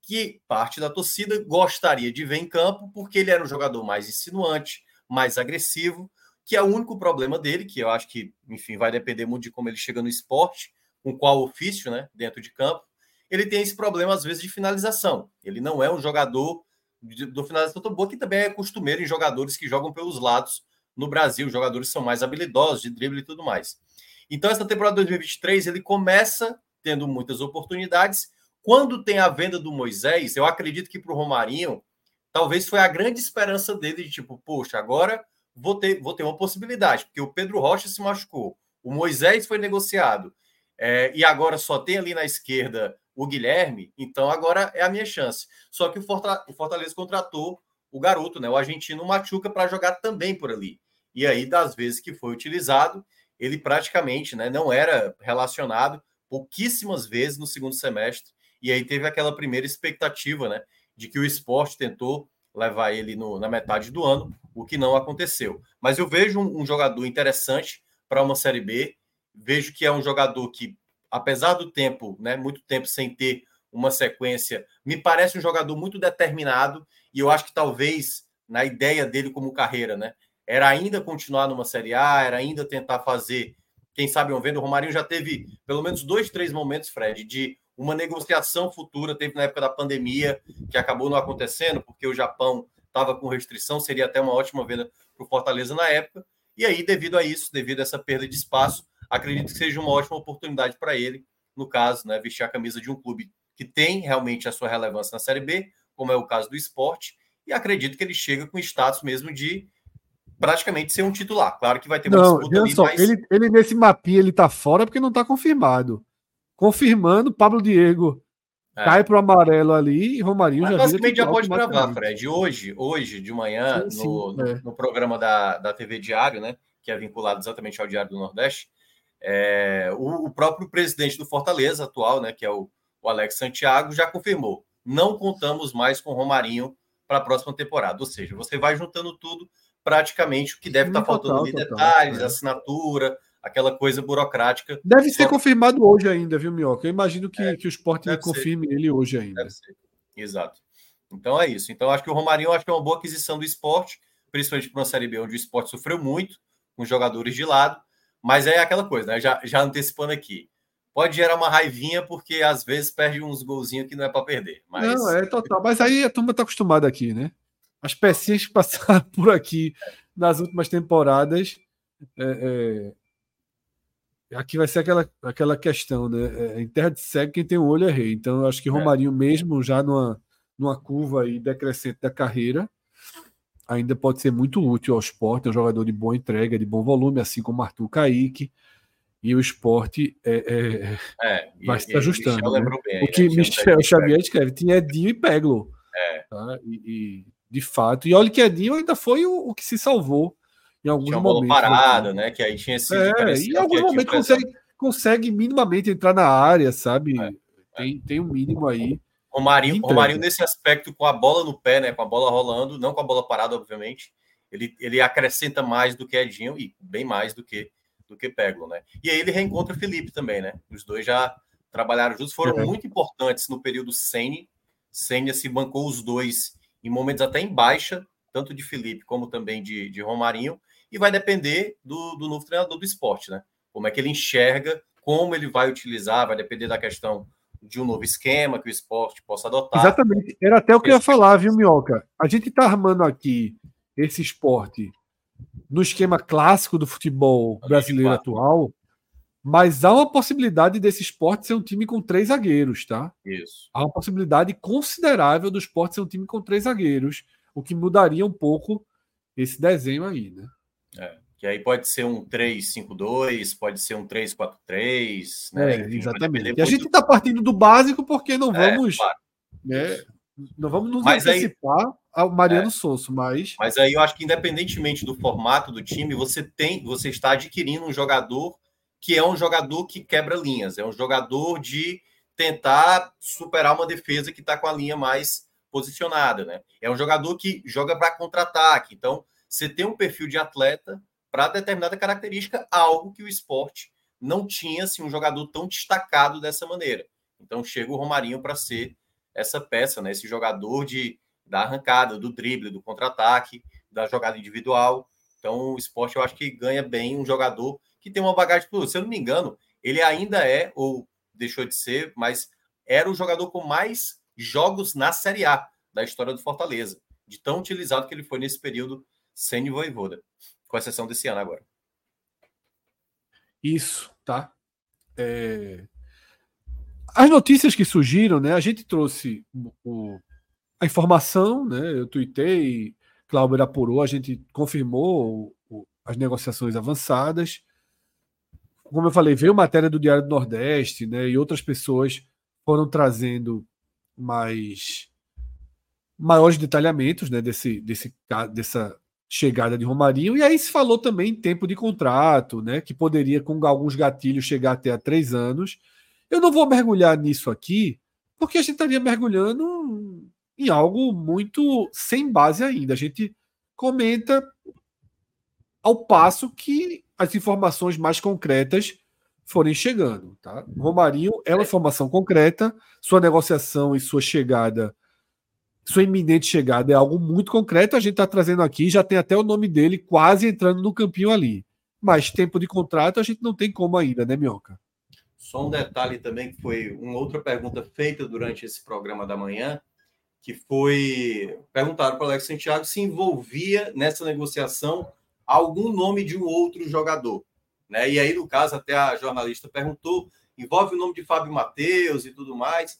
que parte da torcida gostaria de ver em campo, porque ele era um jogador mais insinuante, mais agressivo, que é o único problema dele, que eu acho que, enfim, vai depender muito de como ele chega no esporte, com qual ofício, né, dentro de campo. Ele tem esse problema, às vezes, de finalização. Ele não é um jogador do finalização tão boa, que também é costumeiro em jogadores que jogam pelos lados no Brasil. Jogadores são mais habilidosos, de drible e tudo mais. Então, essa temporada 2023, ele começa tendo muitas oportunidades. Quando tem a venda do Moisés, eu acredito que para o Romarinho, talvez foi a grande esperança dele de tipo, poxa, agora vou ter, vou ter uma possibilidade, porque o Pedro Rocha se machucou, o Moisés foi negociado, é, e agora só tem ali na esquerda o Guilherme, então agora é a minha chance. Só que o Fortaleza contratou o garoto, né, o argentino Machuca, para jogar também por ali. E aí, das vezes que foi utilizado, ele praticamente né, não era relacionado pouquíssimas vezes no segundo semestre. E aí teve aquela primeira expectativa né, de que o esporte tentou levar ele no, na metade do ano, o que não aconteceu. Mas eu vejo um, um jogador interessante para uma Série B. Vejo que é um jogador que, apesar do tempo, né, muito tempo sem ter uma sequência, me parece um jogador muito determinado e eu acho que talvez na ideia dele como carreira, né? Era ainda continuar numa Série A, era ainda tentar fazer, quem sabe, um vendo. O Romarinho já teve pelo menos dois, três momentos, Fred, de uma negociação futura. Teve na época da pandemia, que acabou não acontecendo, porque o Japão estava com restrição, seria até uma ótima venda para o Fortaleza na época. E aí, devido a isso, devido a essa perda de espaço, acredito que seja uma ótima oportunidade para ele, no caso, né, vestir a camisa de um clube que tem realmente a sua relevância na Série B, como é o caso do esporte, e acredito que ele chega com status mesmo de praticamente ser um titular. Claro que vai ter uma não, disputa ali, só, mas... ele, ele nesse mapinha ele tá fora porque não tá confirmado. Confirmando, Pablo Diego é. cai pro amarelo ali e Romarinho mas já basicamente já pode gravar, Fred. Hoje, hoje de manhã, sim, sim, no, é. no, programa da, da TV Diário, né, que é vinculado exatamente ao Diário do Nordeste, é, o, o, próprio presidente do Fortaleza atual, né, que é o, o Alex Santiago, já confirmou não contamos mais com Romarinho para a próxima temporada. Ou seja, você vai juntando tudo, praticamente o que deve estar tá faltando ali, total, detalhes, é. assinatura, aquela coisa burocrática. Deve Só... ser confirmado hoje ainda, viu, Minhoca? Eu imagino que, é, que o esporte confirme ele hoje ainda. Deve ser. Exato. Então é isso. Então acho que o Romarinho acho que é uma boa aquisição do esporte, principalmente para uma Série B onde o esporte sofreu muito, com jogadores de lado. Mas é aquela coisa, né? Já, já antecipando aqui pode gerar uma raivinha, porque às vezes perde uns golzinhos que não é para perder. Mas... Não, é total. Mas aí a turma está acostumada aqui, né? As pecinhas que passaram por aqui nas últimas temporadas. É, é... Aqui vai ser aquela, aquela questão, né? É, em terra de cego, quem tem o um olho é rei. Então, eu acho que é. Romarinho, mesmo já numa, numa curva aí decrescente da carreira, ainda pode ser muito útil ao esporte. É um jogador de boa entrega, de bom volume, assim como Arthur Kaique e o esporte é, é, é vai se ajustando. Né? Bem, o que né? Michel Xavier escreve tinha Edinho e Peglo. É. Tá? E, e, de fato, e olha que Edinho ainda foi o, o que se salvou em alguns tinha momentos. Bola parada, né? Que aí tinha sido. É, e em alguns momentos consegue, consegue minimamente entrar na área, sabe? É, é. Tem, tem um mínimo aí. Romarinho, Romarinho, nesse aspecto, com a bola no pé, né? Com a bola rolando, não com a bola parada, obviamente. Ele, ele acrescenta mais do que Edinho e bem mais do que do que Peglo, né? E aí ele reencontra o Felipe também, né? Os dois já trabalharam juntos, foram uhum. muito importantes no período Sene. Sene se bancou os dois em momentos até em baixa, tanto de Felipe como também de, de Romarinho, e vai depender do, do novo treinador do esporte, né? Como é que ele enxerga, como ele vai utilizar, vai depender da questão de um novo esquema que o esporte possa adotar. Exatamente. Era até o que eu ia falar, viu, Minhoca? A gente está armando aqui esse esporte no esquema clássico do futebol brasileiro atual, mas há uma possibilidade desse esporte ser um time com três zagueiros, tá? Isso. Há uma possibilidade considerável do esporte ser um time com três zagueiros, o que mudaria um pouco esse desenho aí, né? É, que aí pode ser um 3-5-2, pode ser um 3-4-3, né? É, exatamente. E a gente está partindo do básico porque não é, vamos. Claro. Né, não vamos nos Mas antecipar. Aí ao Mariano é. Sosso, mas. Mas aí eu acho que, independentemente do formato do time, você tem, você está adquirindo um jogador que é um jogador que quebra linhas, é um jogador de tentar superar uma defesa que está com a linha mais posicionada, né? É um jogador que joga para contra-ataque. Então, você tem um perfil de atleta para determinada característica, algo que o esporte não tinha assim, um jogador tão destacado dessa maneira. Então, chega o Romarinho para ser essa peça, né? Esse jogador de da arrancada, do drible, do contra-ataque, da jogada individual. Então, o esporte eu acho que ganha bem um jogador que tem uma bagagem. Se eu não me engano, ele ainda é, ou deixou de ser, mas era o jogador com mais jogos na Série A da história do Fortaleza, de tão utilizado que ele foi nesse período sem Voivoda, com exceção desse ano agora. Isso, tá? É... As notícias que surgiram, né? A gente trouxe o, a informação, né? Eu tuitei, Clauber apurou, a gente confirmou as negociações avançadas. Como eu falei, veio matéria do Diário do Nordeste, né? E outras pessoas foram trazendo mais maiores detalhamentos né, desse, desse, dessa chegada de Romarinho. E aí se falou também em tempo de contrato, né, que poderia, com alguns gatilhos, chegar até a três anos. Eu não vou mergulhar nisso aqui, porque a gente estaria mergulhando em algo muito sem base ainda. A gente comenta ao passo que as informações mais concretas forem chegando. Tá? Romarinho é uma informação concreta, sua negociação e sua chegada sua iminente chegada é algo muito concreto. A gente está trazendo aqui, já tem até o nome dele quase entrando no campinho ali. Mas tempo de contrato a gente não tem como ainda, né, Minhoca? Só um detalhe também, que foi uma outra pergunta feita durante esse programa da manhã, que foi perguntaram para o Alex Santiago se envolvia nessa negociação algum nome de um outro jogador. Né? E aí, no caso, até a jornalista perguntou: envolve o nome de Fábio Matheus e tudo mais.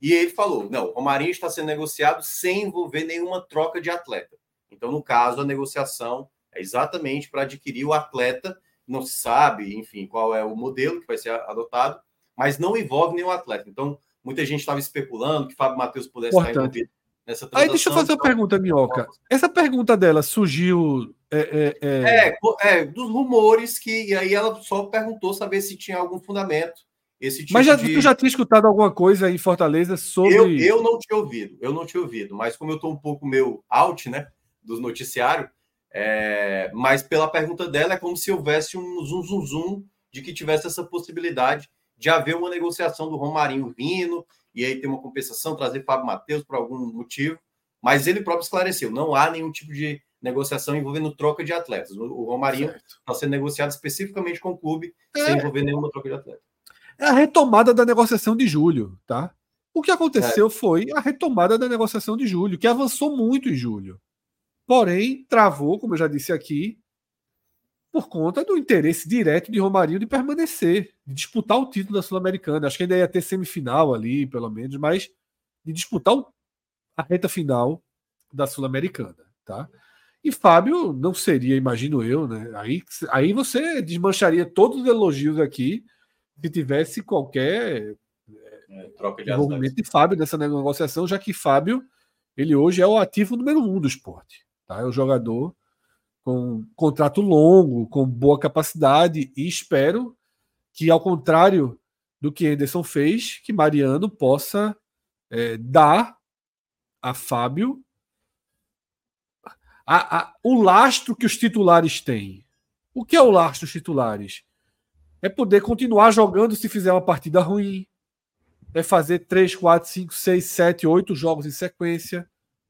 E ele falou: não, o Romarinho está sendo negociado sem envolver nenhuma troca de atleta. Então, no caso, a negociação é exatamente para adquirir o atleta. Não se sabe, enfim, qual é o modelo que vai ser adotado, mas não envolve nenhum atleta. Então, muita gente estava especulando que Fábio Matheus pudesse Importante. estar envolvido nessa. Aí deixa eu fazer uma então, pergunta, Minhoca. Essa pergunta dela surgiu. É, é, é... é, é dos rumores que. E aí ela só perguntou saber se tinha algum fundamento esse tipo mas já, de... tu já tinha escutado alguma coisa em Fortaleza sobre. Eu, eu não tinha ouvido, eu não tinha ouvido, mas como eu estou um pouco meu out, né, dos noticiários, é... mas pela pergunta dela é como se houvesse um zum zum zum de que tivesse essa possibilidade de haver uma negociação do Romarinho vindo e aí ter uma compensação, trazer Fábio Matheus por algum motivo, mas ele próprio esclareceu, não há nenhum tipo de negociação envolvendo troca de atletas. O Romarinho está sendo negociado especificamente com o clube, é. sem envolver nenhuma troca de atletas é a retomada da negociação de julho, tá? O que aconteceu é. foi a retomada da negociação de julho, que avançou muito em julho. Porém, travou, como eu já disse aqui, por conta do interesse direto de Romarinho de permanecer, de disputar o título da Sul-Americana. Acho que ainda ia ter semifinal ali, pelo menos, mas de disputar a reta final da Sul-Americana, tá? E Fábio não seria, imagino eu, né? Aí, aí você desmancharia todos os elogios aqui se tivesse qualquer é, troca de envolvimento de Fábio nessa negociação, já que Fábio ele hoje é o ativo número um do esporte. Tá? É o jogador com contrato longo, com boa capacidade, e espero que, ao contrário do que Anderson fez, que Mariano possa é, dar a Fábio a, a, o lastro que os titulares têm. O que é o lastro dos titulares? é poder continuar jogando se fizer uma partida ruim. É fazer 3, 4, 5, 6, 7, 8 jogos em sequência.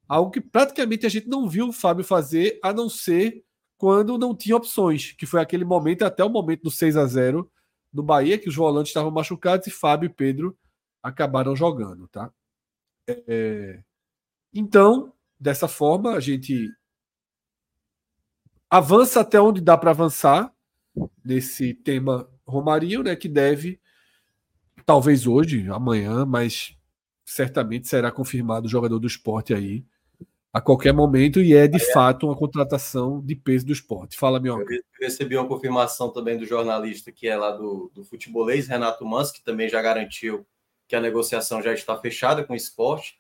Algo que praticamente a gente não viu o Fábio fazer, a não ser quando não tinha opções, que foi aquele momento, até o momento do 6 a 0 no Bahia, que os volantes estavam machucados e Fábio e Pedro acabaram jogando. Tá? É... Então, dessa forma, a gente avança até onde dá para avançar nesse tema Romarinho, né, que deve, talvez hoje, amanhã, mas certamente será confirmado o jogador do esporte aí a qualquer momento e é de é. fato uma contratação de peso do esporte. Fala, meu. Eu recebi uma confirmação também do jornalista que é lá do, do futebolês, Renato Mans, que também já garantiu que a negociação já está fechada com o esporte.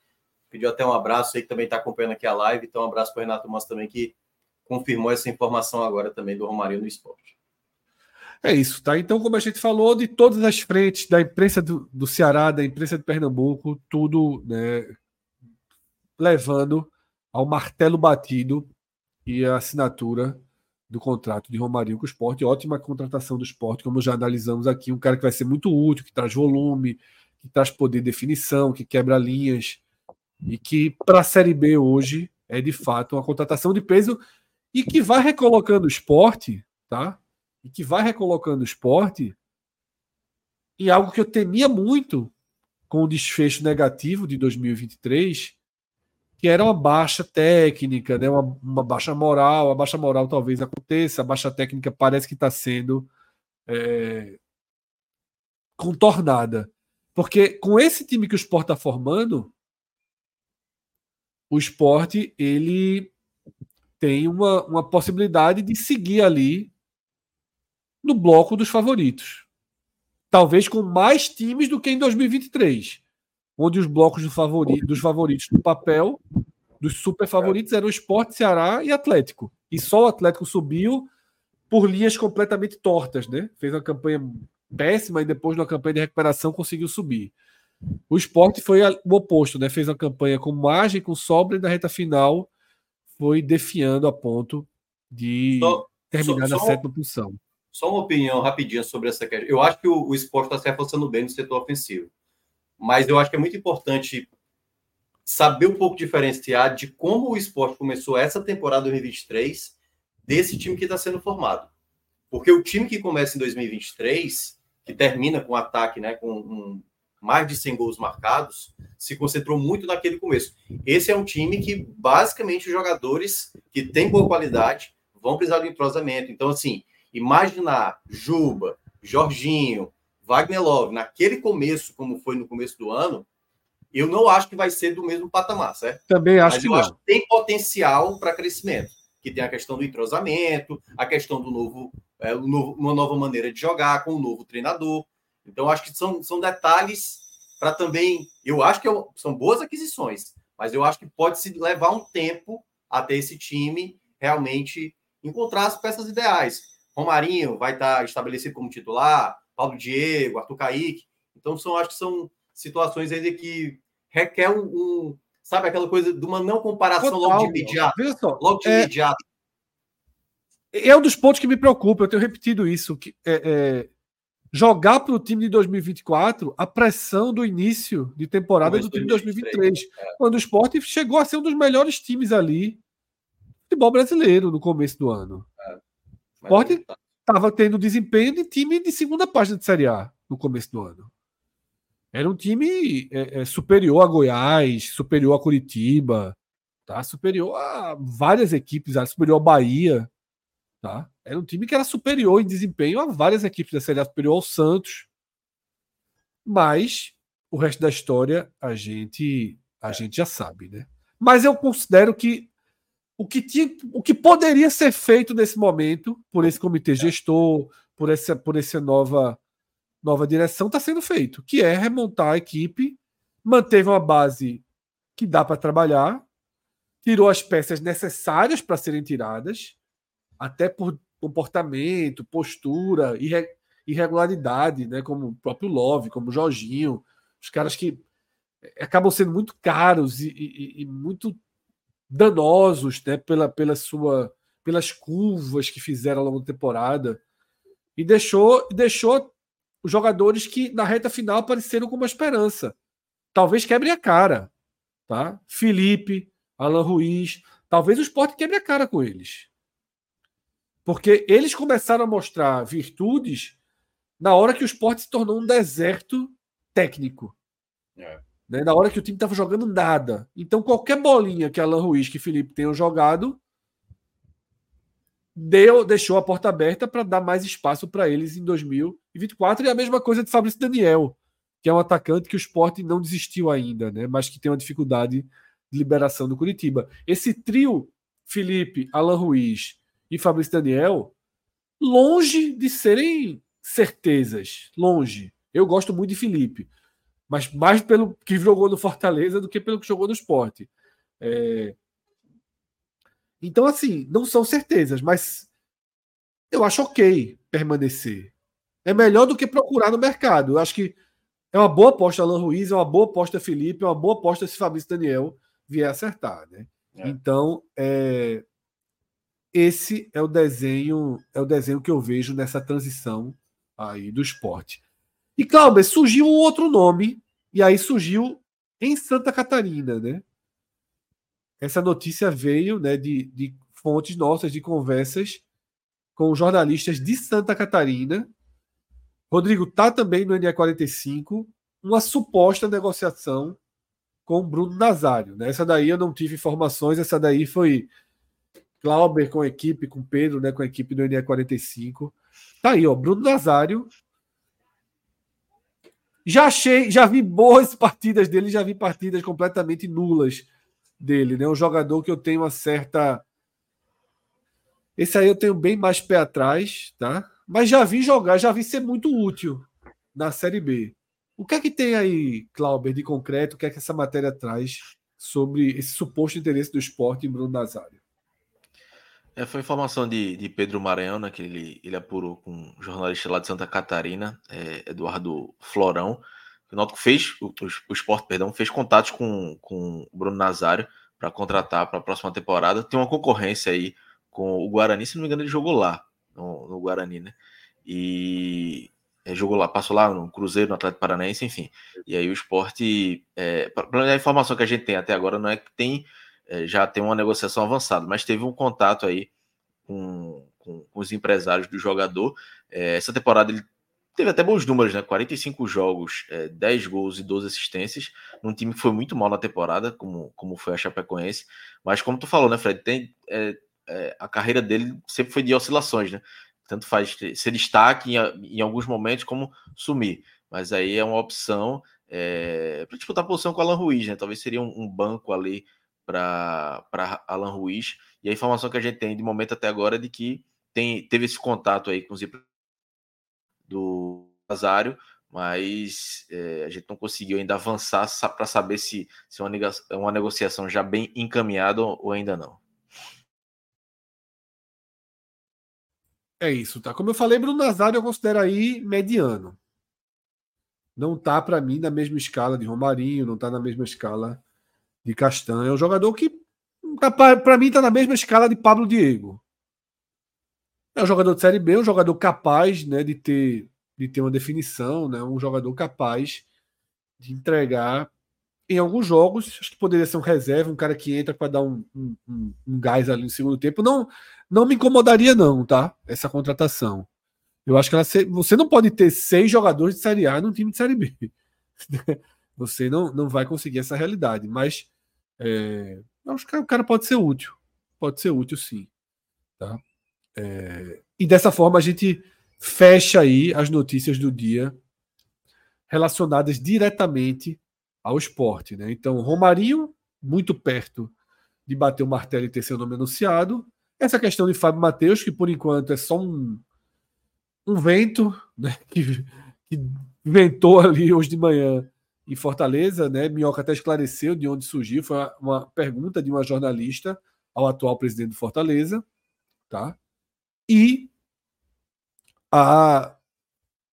Pediu até um abraço aí que também está acompanhando aqui a live, então um abraço para o Renato Mans também que confirmou essa informação agora também do Romarinho no esporte. É isso, tá? Então, como a gente falou, de todas as frentes, da imprensa do, do Ceará, da imprensa de Pernambuco, tudo né, levando ao martelo batido e a assinatura do contrato de Romarinho com o esporte. Ótima contratação do esporte, como já analisamos aqui. Um cara que vai ser muito útil, que traz volume, que traz poder de definição, que quebra linhas e que, para a Série B hoje, é de fato uma contratação de peso e que vai recolocando o esporte, tá? e que vai recolocando o esporte em algo que eu temia muito com o desfecho negativo de 2023, que era uma baixa técnica, né? uma, uma baixa moral. A baixa moral talvez aconteça, a baixa técnica parece que está sendo é, contornada. Porque com esse time que o esporte está formando, o esporte ele tem uma, uma possibilidade de seguir ali no bloco dos favoritos. Talvez com mais times do que em 2023, onde os blocos do favorito, dos favoritos no papel, dos super favoritos, eram Esporte, Ceará e Atlético. E só o Atlético subiu por linhas completamente tortas, né? Fez uma campanha péssima e depois, numa campanha de recuperação, conseguiu subir. O esporte foi o oposto, né? Fez uma campanha com margem, com sobra e na reta final foi defiando a ponto de só, terminar só, na só sétima posição. Só uma opinião rapidinha sobre essa questão. Eu acho que o, o esporte está se reforçando bem no setor ofensivo. Mas eu acho que é muito importante saber um pouco diferenciar de como o esporte começou essa temporada 2023 desse time que está sendo formado. Porque o time que começa em 2023, que termina com ataque, né, com um, mais de 100 gols marcados, se concentrou muito naquele começo. Esse é um time que, basicamente, os jogadores que têm boa qualidade vão precisar do entrosamento. Então, assim, imaginar Juba, Jorginho, Wagner Love, naquele começo, como foi no começo do ano, eu não acho que vai ser do mesmo patamar, certo? Também acho Mas que eu não. acho que tem potencial para crescimento. Que tem a questão do entrosamento, a questão do novo, é, uma nova maneira de jogar com um novo treinador. Então, acho que são, são detalhes para também. Eu acho que eu, são boas aquisições, mas eu acho que pode se levar um tempo até esse time realmente encontrar as peças ideais. Romarinho vai estar estabelecido como titular, Paulo Diego, Arthur Kaique. Então, são, acho que são situações aí que requer um, um sabe, aquela coisa de uma não comparação Total, logo de imediato. Logo de é, imediato. É um dos pontos que me preocupa, eu tenho repetido isso. Que, é, é, jogar para o time de 2024 a pressão do início de temporada do time de 2023, é. quando o esporte chegou a ser um dos melhores times ali futebol brasileiro no começo do ano. É. O esporte estava tendo desempenho de time de segunda página de Série A no começo do ano. Era um time é, é, superior a Goiás, superior a Curitiba, tá? superior a várias equipes, superior a Bahia. Tá? Era um time que era superior em desempenho a várias equipes da Série A, superior ao Santos. Mas o resto da história a gente a gente já sabe, né? Mas eu considero que o que tinha, o que poderia ser feito nesse momento por esse comitê gestor, por essa por essa nova nova direção está sendo feito, que é remontar a equipe, manteve uma base que dá para trabalhar, tirou as peças necessárias para serem tiradas, até por comportamento, postura, irre, irregularidade, né? Como o próprio Love, como o Jorginho, os caras que acabam sendo muito caros e, e, e muito danosos, né? Pela, pela sua, pelas curvas que fizeram ao longo da temporada e deixou, deixou os jogadores que na reta final apareceram com uma esperança. Talvez quebre a cara, tá? Felipe, Alan Ruiz, talvez o esporte quebre a cara com eles. Porque eles começaram a mostrar virtudes na hora que o esporte se tornou um deserto técnico. É. Né? Na hora que o time estava jogando nada. Então, qualquer bolinha que Alan Ruiz e Felipe tenham jogado deu, deixou a porta aberta para dar mais espaço para eles em 2024. E a mesma coisa de Fabrício Daniel, que é um atacante que o esporte não desistiu ainda, né? mas que tem uma dificuldade de liberação do Curitiba. Esse trio, Felipe, Alan Ruiz e Fabrício Daniel, longe de serem certezas. Longe. Eu gosto muito de Felipe, mas mais pelo que jogou no Fortaleza do que pelo que jogou no esporte. É... Então, assim, não são certezas, mas eu acho ok permanecer. É melhor do que procurar no mercado. Eu acho que é uma boa aposta Alan Ruiz, é uma boa aposta Felipe, é uma boa aposta se Fabrício Daniel vier acertar. Né? É. Então, é, esse é o desenho, é o desenho que eu vejo nessa transição aí do esporte. E Cláudio, surgiu um outro nome, e aí surgiu em Santa Catarina, né? Essa notícia veio né, de, de fontes nossas, de conversas com jornalistas de Santa Catarina. Rodrigo tá também no NE45, uma suposta negociação com Bruno Nazário. Né? Essa daí eu não tive informações, essa daí foi Glauber com a equipe, com Pedro, né, com a equipe do NE45. Tá aí, ó, Bruno Nazário. Já achei, já vi boas partidas dele, já vi partidas completamente nulas dele, né? Um jogador que eu tenho uma certa Esse aí eu tenho bem mais pé atrás, tá? Mas já vi jogar, já vi ser muito útil na Série B. O que é que tem aí, Clauber, de concreto? O que é que essa matéria traz sobre esse suposto interesse do esporte em Bruno Nazário? É, foi informação de, de Pedro Maranhão, né, que ele, ele apurou com um jornalista lá de Santa Catarina, é, Eduardo Florão. O Náutico fez, o, o esporte, perdão, fez contatos com, com o Bruno Nazário para contratar para a próxima temporada. Tem uma concorrência aí com o Guarani, se não me engano, ele jogou lá, no, no Guarani, né? E é, jogou lá, passou lá no Cruzeiro, no Atlético Paranaense, enfim. E aí o esporte. É, a informação que a gente tem até agora não é que tem já tem uma negociação avançada, mas teve um contato aí com, com, com os empresários do jogador. É, essa temporada ele teve até bons números, né? 45 jogos, é, 10 gols e 12 assistências, num time que foi muito mal na temporada, como, como foi a Chapecoense. Mas como tu falou, né, Fred, tem, é, é, a carreira dele sempre foi de oscilações, né? Tanto faz ser destaque em, em alguns momentos como sumir. Mas aí é uma opção é, para disputar a posição com o Alan Ruiz, né? Talvez seria um, um banco ali para Alan Ruiz. E a informação que a gente tem de momento até agora é de que tem, teve esse contato aí com os do Nazário, mas é, a gente não conseguiu ainda avançar para saber se, se é uma, uma negociação já bem encaminhada ou ainda não. É isso, tá? Como eu falei, Bruno Nazário eu considero aí mediano. Não tá para mim na mesma escala de Romarinho, não tá na mesma escala de Castanho. É um jogador que para mim tá na mesma escala de Pablo Diego. É um jogador de série B, um jogador capaz, né, de ter de ter uma definição, né, um jogador capaz de entregar em alguns jogos, acho que poderia ser um reserva, um cara que entra para dar um, um, um, um, gás ali no segundo tempo. Não, não me incomodaria, não, tá? Essa contratação. Eu acho que ela, você não pode ter seis jogadores de Série A num time de Série B. Você não, não vai conseguir essa realidade. Mas é, acho que o cara pode ser útil. Pode ser útil, sim. Tá? É, e dessa forma a gente fecha aí as notícias do dia relacionadas diretamente ao esporte. Né? Então, Romarinho, muito perto de bater o martelo e ter seu nome anunciado. Essa questão de Fábio Matheus, que por enquanto é só um, um vento né? que, que ventou ali hoje de manhã em Fortaleza. Né? Minhoca até esclareceu de onde surgiu. Foi uma, pergunta de uma jornalista ao atual presidente do Fortaleza. Tá? E a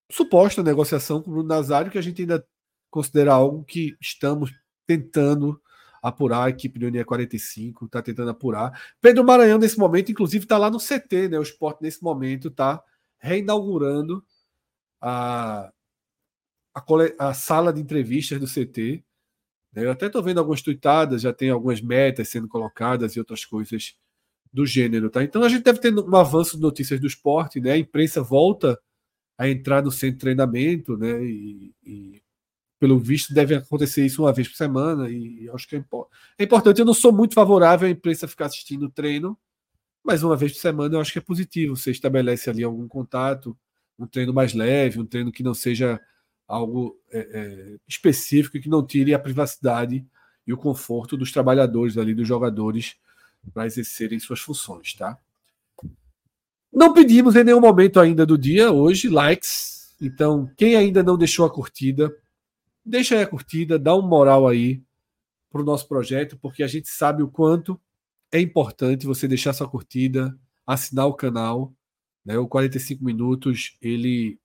suposta negociação com o Bruno Nazário, que a gente ainda considera algo que estamos tentando apurar, a equipe do Unia 45 está tentando apurar. Pedro Maranhão, nesse momento, inclusive, está lá no CT, né? O esporte, nesse momento, está reinaugurando a, a, a, sala de entrevistas do CT. Né? Eu até estou vendo algumas tuitadas, já tem algumas metas sendo colocadas e outras coisas do gênero, tá? Então a gente deve ter um avanço de notícias do esporte, né? A imprensa volta a entrar no centro de treinamento, né? E, e pelo visto, deve acontecer isso uma vez por semana, e acho que é, é, importante. Eu não sou muito favorável à imprensa ficar assistindo o treino, mas uma vez por semana eu acho que é positivo. Você estabelece ali algum contato, um treino mais leve, um treino que não seja algo é, é, específico, que não tire a privacidade e o conforto dos trabalhadores ali, dos jogadores, para exercerem suas funções, tá? Não pedimos em nenhum momento ainda do dia, hoje, likes. Então, quem ainda não deixou a curtida, deixa aí a curtida, dá um moral aí para o nosso projeto, porque a gente sabe o quanto é importante você deixar sua curtida, assinar o canal. Né? O 45 Minutos ele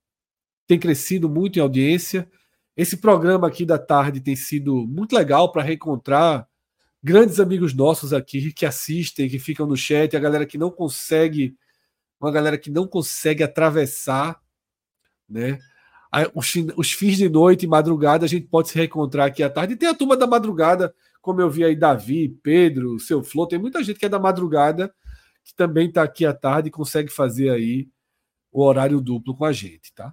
tem crescido muito em audiência. Esse programa aqui da tarde tem sido muito legal para reencontrar grandes amigos nossos aqui que assistem, que ficam no chat, a galera que não consegue, uma galera que não consegue atravessar, né? os, os fins de noite e madrugada a gente pode se reencontrar aqui à tarde. E tem a turma da madrugada, como eu vi aí, Davi, Pedro, seu Flor, tem muita gente que é da madrugada que também está aqui à tarde e consegue fazer aí o horário duplo com a gente, tá?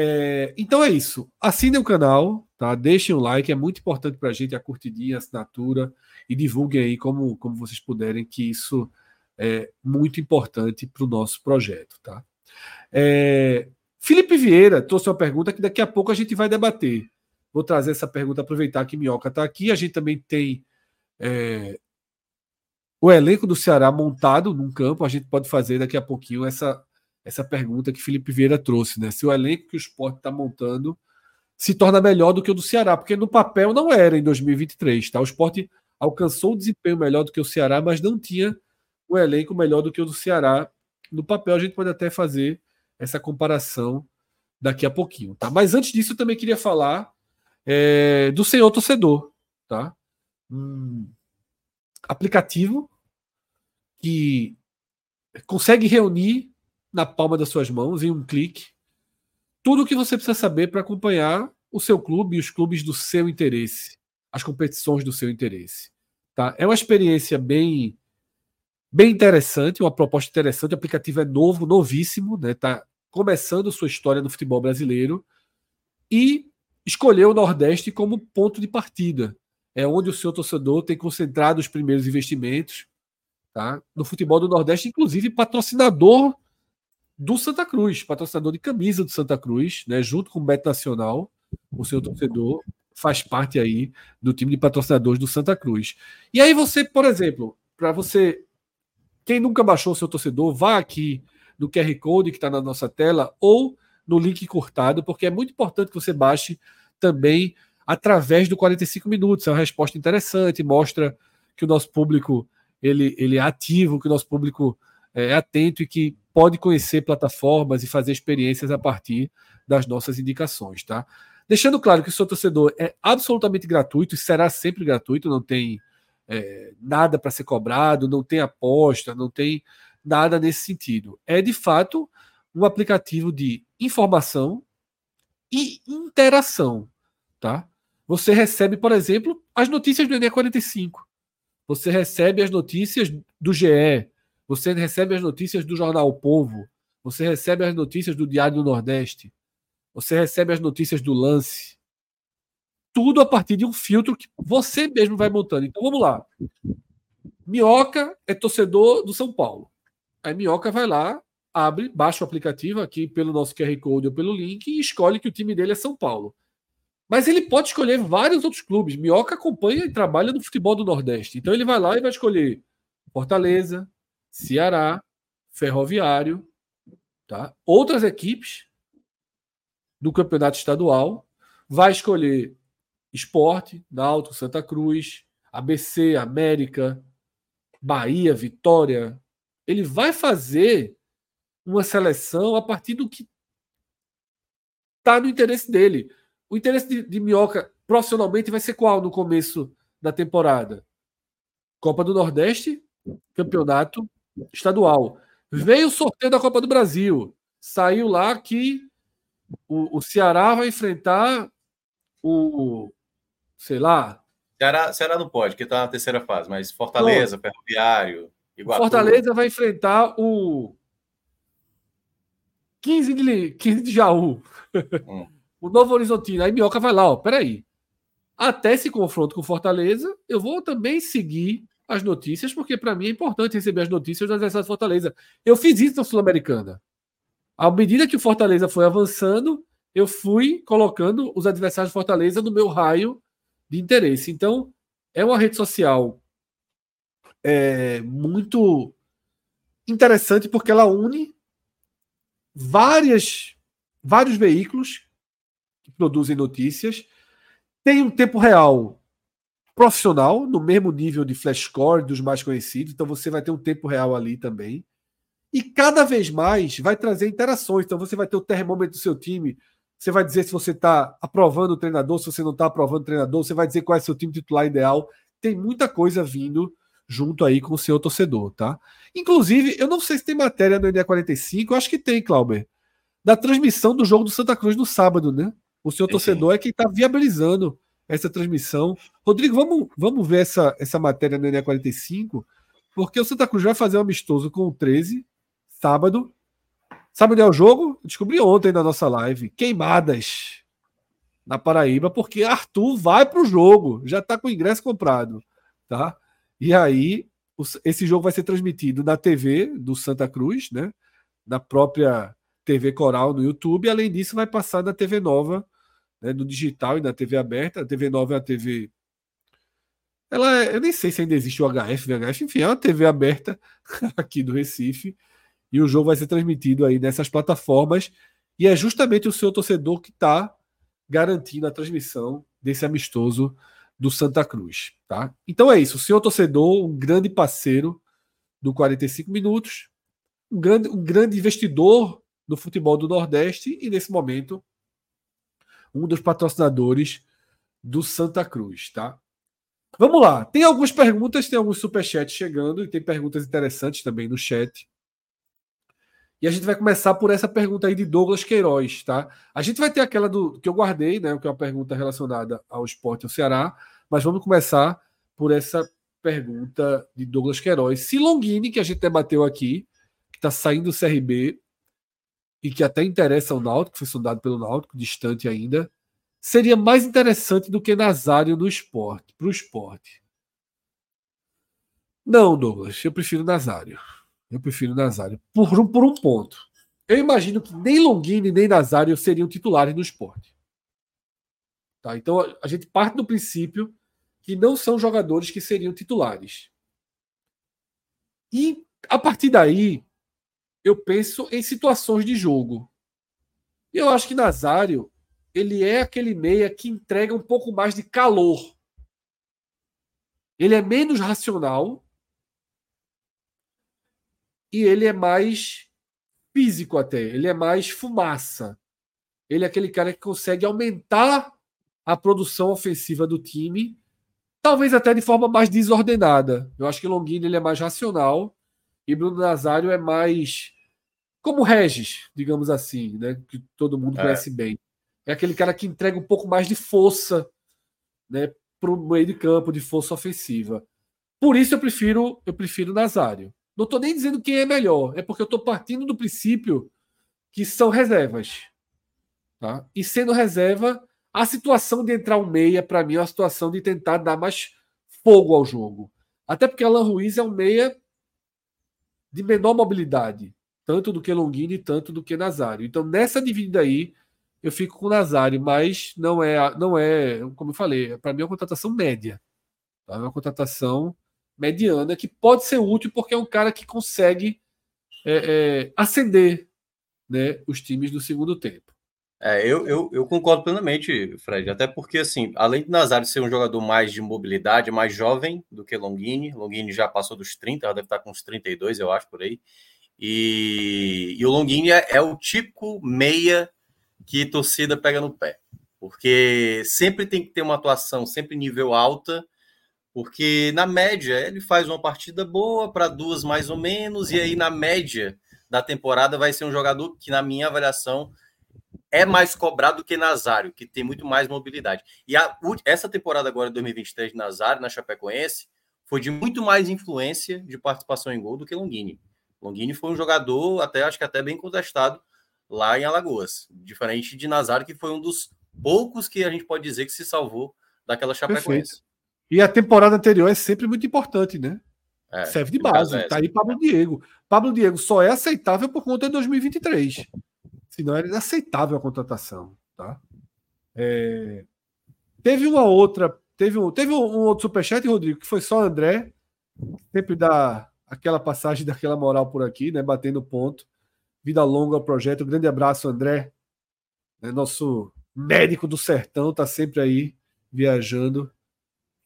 É, então é isso. Assinem o canal, tá? Deixem o like, é muito importante para a gente a curtidinha, a assinatura e divulguem aí como, como vocês puderem, que isso é muito importante para o nosso projeto, tá? É, Felipe Vieira trouxe uma pergunta que daqui a pouco a gente vai debater. Vou trazer essa pergunta, aproveitar que Minhoca está aqui. A gente também tem é, o elenco do Ceará montado num campo, a gente pode fazer daqui a pouquinho essa, essa pergunta que Felipe Vieira trouxe, né? Se o elenco que o esporte está montando se torna melhor do que o do Ceará, porque no papel não era em 2023, tá? O esporte alcançou o desempenho melhor do que o Ceará, mas não tinha o elenco melhor do que o do Ceará. No papel a gente pode até fazer essa comparação daqui a pouquinho, tá? Mas antes disso eu também queria falar é, do senhor torcedor, tá? Um aplicativo que consegue reunir na palma das suas mãos em um clique tudo o que você precisa saber para acompanhar o seu clube e os clubes do seu interesse, as competições do seu interesse. Tá? É uma experiência bem bem interessante, uma proposta interessante. O aplicativo é novo, novíssimo, né? Tá começando sua história no futebol brasileiro e escolheu o Nordeste como ponto de partida. É onde o seu torcedor tem concentrado os primeiros investimentos tá? no futebol do Nordeste, inclusive patrocinador do Santa Cruz, patrocinador de camisa do Santa Cruz, né, junto com o Beto Nacional, o seu torcedor faz parte aí do time de patrocinadores do Santa Cruz. E aí você, por exemplo, para você, quem nunca baixou o seu torcedor, vá aqui no QR Code que está na nossa tela ou no link cortado, porque é muito importante que você baixe também através do 45 minutos. É uma resposta interessante, mostra que o nosso público ele, ele é ativo, que o nosso público é atento e que pode conhecer plataformas e fazer experiências a partir das nossas indicações, tá? Deixando claro que o seu torcedor é absolutamente gratuito e será sempre gratuito, não tem é, nada para ser cobrado, não tem aposta, não tem nada nesse sentido. É de fato um aplicativo de informação e interação, tá? Você recebe, por exemplo, as notícias do Enem 45. Você recebe as notícias do GE, você recebe as notícias do jornal o Povo, você recebe as notícias do Diário do Nordeste, você recebe as notícias do Lance. Tudo a partir de um filtro que você mesmo vai montando. Então vamos lá. Minhoca é torcedor do São Paulo. Aí Minhoca vai lá, abre, baixa o aplicativo aqui pelo nosso QR Code ou pelo link e escolhe que o time dele é São Paulo. Mas ele pode escolher vários outros clubes. Minhoca acompanha e trabalha no futebol do Nordeste. Então ele vai lá e vai escolher Fortaleza, Ceará, Ferroviário, tá? outras equipes do campeonato estadual, vai escolher Esporte, Náutico, Santa Cruz, ABC, América, Bahia, Vitória. Ele vai fazer uma seleção a partir do que está no interesse dele. O interesse de, de Minhoca profissionalmente vai ser qual no começo da temporada? Copa do Nordeste, Campeonato estadual. Veio o sorteio da Copa do Brasil. Saiu lá que o, o Ceará vai enfrentar o. Sei lá. Ceará, Ceará não pode, porque está na terceira fase, mas Fortaleza, Pô, Ferroviário, Iguatu. Fortaleza vai enfrentar o 15 de, 15 de Jaú. Hum. o Novo Horizontino. Aí Minhoca vai lá, ó. Peraí. Até esse confronto com Fortaleza, eu vou também seguir as notícias, porque para mim é importante receber as notícias do adversário Fortaleza. Eu fiz isso na Sul-Americana. À medida que o Fortaleza foi avançando, eu fui colocando os adversários do Fortaleza no meu raio de interesse. Então, é uma rede social é, muito interessante porque ela une várias, vários veículos que produzem notícias, tem um tempo real profissional, no mesmo nível de flash score dos mais conhecidos, então você vai ter um tempo real ali também. E cada vez mais vai trazer interações. Então você vai ter o termômetro do seu time, você vai dizer se você está aprovando o treinador, se você não está aprovando o treinador, você vai dizer qual é o seu time titular ideal. Tem muita coisa vindo junto aí com o seu torcedor, tá? Inclusive, eu não sei se tem matéria no NE45, eu acho que tem, Clauber, da transmissão do jogo do Santa Cruz no sábado, né? O seu torcedor é quem está viabilizando essa transmissão. Rodrigo, vamos, vamos ver essa, essa matéria no NE45, porque o Santa Cruz vai fazer um amistoso com o 13, sábado. Sábado é o jogo? Descobri ontem na nossa live. Queimadas na Paraíba, porque Arthur vai para o jogo, já está com o ingresso comprado. tá? E aí, esse jogo vai ser transmitido na TV do Santa Cruz, né? na própria TV Coral no YouTube. Além disso, vai passar na TV Nova né, no digital e na TV aberta. A TV Nova é a TV ela é, eu nem sei se ainda existe o HF, VHF, enfim, é uma TV aberta aqui do Recife e o jogo vai ser transmitido aí nessas plataformas e é justamente o seu torcedor que está garantindo a transmissão desse amistoso do Santa Cruz, tá? Então é isso, o seu torcedor, um grande parceiro do 45 minutos, um grande, um grande investidor no futebol do Nordeste e nesse momento um dos patrocinadores do Santa Cruz, tá? Vamos lá. Tem algumas perguntas, tem alguns superchats chegando e tem perguntas interessantes também no chat. E a gente vai começar por essa pergunta aí de Douglas Queiroz, tá? A gente vai ter aquela do que eu guardei, né, que é uma pergunta relacionada ao esporte ao Ceará, mas vamos começar por essa pergunta de Douglas Queiroz. Se Longini, que a gente debateu aqui, que está saindo do CRB e que até interessa ao Náutico, foi sondado pelo Náutico, distante ainda, seria mais interessante do que Nazário no esporte, para o esporte. Não, Douglas, eu prefiro Nazário. Eu prefiro Nazário. Por um, por um ponto. Eu imagino que nem Longini nem Nazário seriam titulares no esporte. Tá? Então a gente parte do princípio que não são jogadores que seriam titulares. E a partir daí, eu penso em situações de jogo. Eu acho que Nazário ele é aquele meia que entrega um pouco mais de calor. Ele é menos racional e ele é mais físico até. Ele é mais fumaça. Ele é aquele cara que consegue aumentar a produção ofensiva do time, talvez até de forma mais desordenada. Eu acho que Longini ele é mais racional e Bruno Nazário é mais como Regis, digamos assim, né, que todo mundo é. conhece bem é aquele cara que entrega um pouco mais de força né, para o meio de campo, de força ofensiva. Por isso eu prefiro eu prefiro Nazário. Não estou nem dizendo quem é melhor, é porque eu estou partindo do princípio que são reservas. Tá? E sendo reserva, a situação de entrar um meia, para mim, é uma situação de tentar dar mais fogo ao jogo. Até porque Alan Ruiz é um meia de menor mobilidade, tanto do que Longini, tanto do que Nazário. Então, nessa dividida aí, eu fico com o Nazário, mas não é, não é, como eu falei, para mim é uma contratação média. Tá? É uma contratação mediana que pode ser útil porque é um cara que consegue é, é, acender né, os times do segundo tempo. É, eu, eu, eu, concordo plenamente, Fred, até porque, assim, além de Nazário ser um jogador mais de mobilidade, mais jovem do que Longini, Longini já passou dos 30, ela deve estar com uns 32, eu acho, por aí, e, e o Longini é, o típico meia que torcida pega no pé. Porque sempre tem que ter uma atuação sempre nível alta, porque na média ele faz uma partida boa para duas mais ou menos, e aí na média da temporada vai ser um jogador que, na minha avaliação, é mais cobrado que Nazário, que tem muito mais mobilidade. E a, essa temporada agora, 2023, de Nazário, na Chapecoense, foi de muito mais influência de participação em gol do que Longini. Longini foi um jogador, até acho que até bem contestado, lá em Alagoas. Diferente de Nazário, que foi um dos poucos que a gente pode dizer que se salvou daquela Chapecoense. E a temporada anterior é sempre muito importante, né? É, Serve de base. É tá aí Pablo Diego. Pablo Diego só é aceitável por conta de 2023. Senão era inaceitável a contratação. Tá? É... Teve uma outra. Teve um, teve um, um outro superchat, Rodrigo, que foi só André. Sempre dá aquela passagem daquela moral por aqui, né? Batendo ponto. Vida longa ao projeto. Grande abraço, André. É nosso médico do sertão, tá sempre aí viajando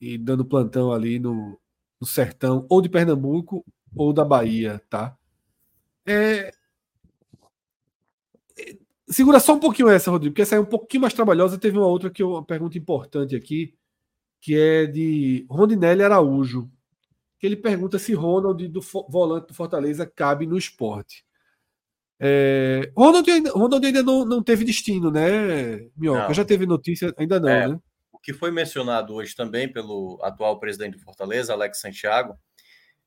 e dando plantão ali no, no sertão, ou de Pernambuco ou da Bahia, tá? É... Segura só um pouquinho essa, Rodrigo, porque essa é um pouquinho mais trabalhosa. Teve uma outra que é uma pergunta importante aqui, que é de Rondinelli Araújo, que ele pergunta se Ronald do volante do Fortaleza cabe no esporte. É, Ronald ainda, Ronald ainda não, não teve destino, né, Minhoca? Não. Já teve notícia? Ainda não, é, né? O que foi mencionado hoje também pelo atual presidente do Fortaleza, Alex Santiago,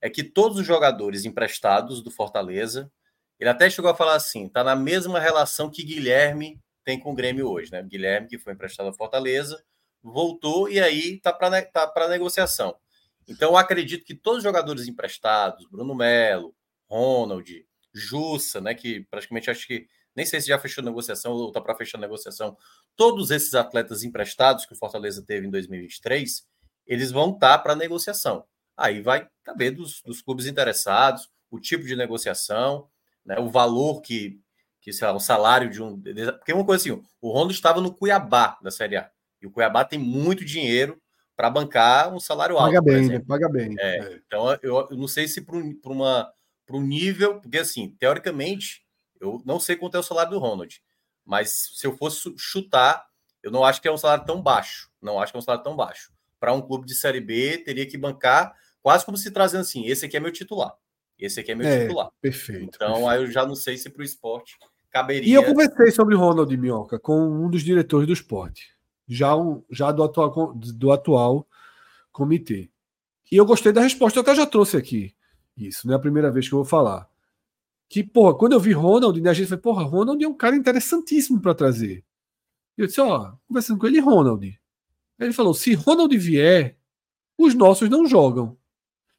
é que todos os jogadores emprestados do Fortaleza, ele até chegou a falar assim, tá na mesma relação que Guilherme tem com o Grêmio hoje, né? Guilherme, que foi emprestado ao Fortaleza, voltou e aí tá para tá negociação. Então, acredito que todos os jogadores emprestados, Bruno Melo, Ronald, Jussa, né, que praticamente acho que nem sei se já fechou negociação ou está para fechar negociação. Todos esses atletas emprestados que o Fortaleza teve em 2023, eles vão estar para negociação. Aí vai caber dos, dos, clubes interessados, o tipo de negociação, né, o valor que, que sei lá, o salário de um. Porque uma coisa assim, o Ronaldo estava no Cuiabá da Série A. E o Cuiabá tem muito dinheiro para bancar um salário alto. Paga bem, né? Paga bem. É, é. Então, eu, eu, não sei se para um nível, porque assim, teoricamente, eu não sei quanto é o salário do Ronald, mas se eu fosse chutar, eu não acho que é um salário tão baixo. Não acho que é um salário tão baixo. Para um clube de Série B, teria que bancar quase como se trazendo assim: esse aqui é meu titular. Esse aqui é meu é, titular. Perfeito. Então, perfeito. aí eu já não sei se para o esporte caberia. E eu conversei sobre Ronald Minhoca com um dos diretores do esporte já, um, já do, atual, do atual comitê. E eu gostei da resposta, eu até já trouxe aqui isso, não é a primeira vez que eu vou falar. Que, porra, quando eu vi Ronald, né, a gente falou, porra, Ronald é um cara interessantíssimo para trazer. E eu disse, ó, conversando com ele, Ronald. Ele falou: se Ronald vier, os nossos não jogam.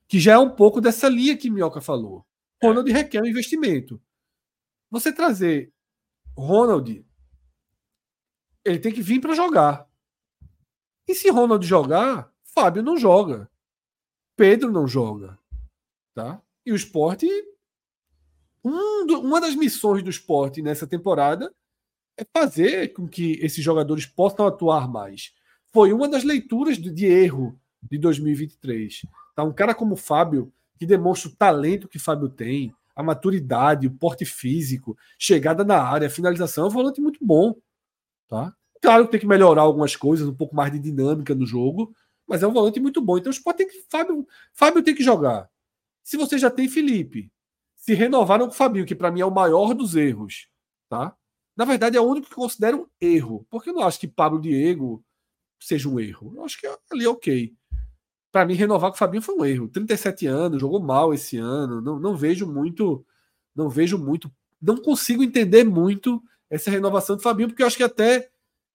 Que já é um pouco dessa linha que Minhoca falou. Ronald requer um investimento. Você trazer Ronald ele tem que vir para jogar. E se Ronald jogar, Fábio não joga. Pedro não joga. Tá? E o esporte. Um do, uma das missões do esporte nessa temporada é fazer com que esses jogadores possam atuar mais. Foi uma das leituras de, de erro de 2023. Tá? Um cara como o Fábio, que demonstra o talento que o Fábio tem, a maturidade, o porte físico, chegada na área, finalização, é um volante muito bom. Tá? Claro que tem que melhorar algumas coisas, um pouco mais de dinâmica no jogo, mas é um volante muito bom. Então o Sport tem que. Fábio, Fábio tem que jogar. Se você já tem Felipe, se renovaram com o Fabinho, que para mim é o maior dos erros, tá? Na verdade, é o único que considero um erro, porque eu não acho que Pablo Diego seja um erro. Eu acho que ali é ok. Para mim, renovar com o Fabinho foi um erro. 37 anos, jogou mal esse ano. Não, não vejo muito. Não vejo muito. Não consigo entender muito essa renovação do Fabinho, porque eu acho que até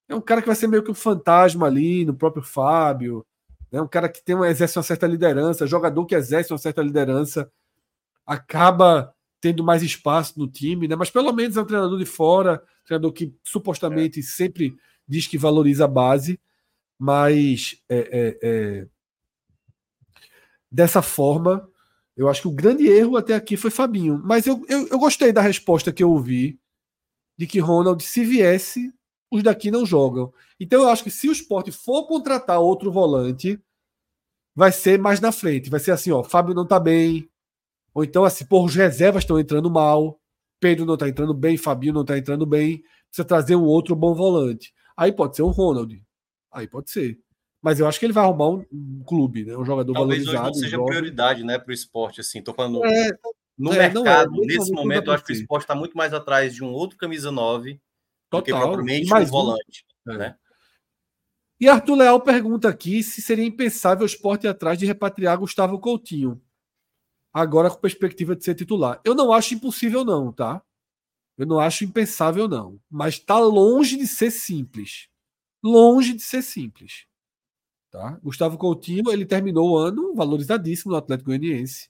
é um cara que vai ser meio que um fantasma ali no próprio Fábio. É né? um cara que tem uma, exerce uma certa liderança, jogador que exerce uma certa liderança, acaba tendo mais espaço no time, né? Mas pelo menos é um treinador de fora, treinador que supostamente é. sempre diz que valoriza a base, mas é, é, é, dessa forma, eu acho que o grande erro até aqui foi Fabinho. Mas eu, eu, eu gostei da resposta que eu ouvi de que Ronald, se viesse, os daqui não jogam. Então eu acho que se o esporte for contratar outro volante, vai ser mais na frente. Vai ser assim, ó, Fábio não tá bem. Ou então, assim, por os reservas estão entrando mal. Pedro não tá entrando bem, Fabinho não tá entrando bem. Precisa trazer um outro bom volante. Aí pode ser um Ronald. Aí pode ser. Mas eu acho que ele vai arrumar um, um clube, né? Um jogador Talvez valorizado. Talvez não seja prioridade, né, para o esporte, assim. Tô falando é, no é, mercado, é, nesse momento, eu acho que o esporte está muito mais atrás de um outro camisa 9 Total. que propriamente mais um volante. É. Né? E Arthur Leal pergunta aqui se seria impensável o esporte ir atrás de repatriar Gustavo Coutinho. Agora com perspectiva de ser titular. Eu não acho impossível, não, tá? Eu não acho impensável, não. Mas está longe de ser simples. Longe de ser simples. Tá? Gustavo Coutinho, ele terminou o ano valorizadíssimo no Atlético Goianiense.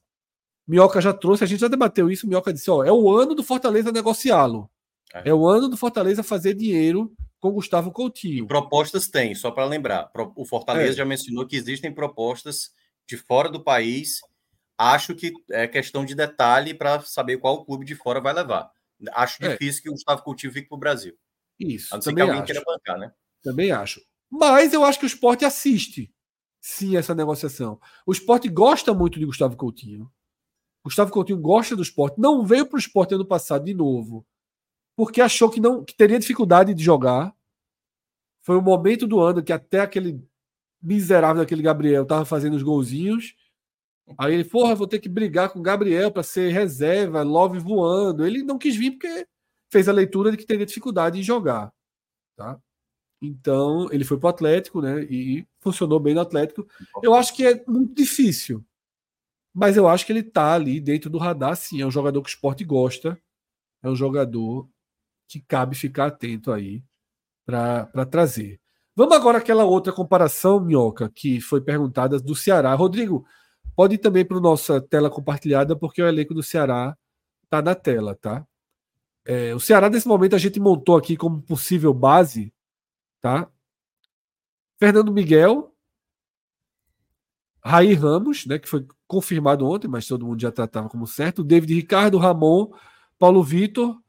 Minhoca já trouxe, a gente já debateu isso. Minhoca disse: ó, é o ano do Fortaleza negociá-lo. É. é o ano do Fortaleza fazer dinheiro com Gustavo Coutinho. E propostas tem, só para lembrar. O Fortaleza é. já mencionou que existem propostas de fora do país. Acho que é questão de detalhe para saber qual clube de fora vai levar. Acho é. difícil que o Gustavo Coutinho fique para o Brasil. Isso. A não ser que alguém acho. queira bancar, né? Também acho. Mas eu acho que o esporte assiste sim essa negociação. O esporte gosta muito de Gustavo Coutinho. Gustavo Coutinho gosta do esporte. Não veio para o esporte ano passado de novo porque achou que não que teria dificuldade de jogar. Foi o momento do ano que até aquele miserável daquele Gabriel tava fazendo os golzinhos. Aí ele, porra, vou ter que brigar com o Gabriel para ser reserva, Love voando. Ele não quis vir porque fez a leitura de que teria dificuldade em jogar, tá? Então, ele foi para o Atlético, né? E funcionou bem no Atlético. Eu acho que é muito difícil. Mas eu acho que ele tá ali dentro do radar, sim. É um jogador que o esporte gosta. É um jogador que cabe ficar atento aí para trazer. Vamos agora àquela outra comparação, Minhoca, que foi perguntada do Ceará. Rodrigo, pode ir também para a nossa tela compartilhada, porque o elenco do Ceará está na tela, tá? É, o Ceará, nesse momento, a gente montou aqui como possível base, tá? Fernando Miguel, Raí Ramos, né, que foi confirmado ontem, mas todo mundo já tratava como certo. David Ricardo, Ramon, Paulo Vitor.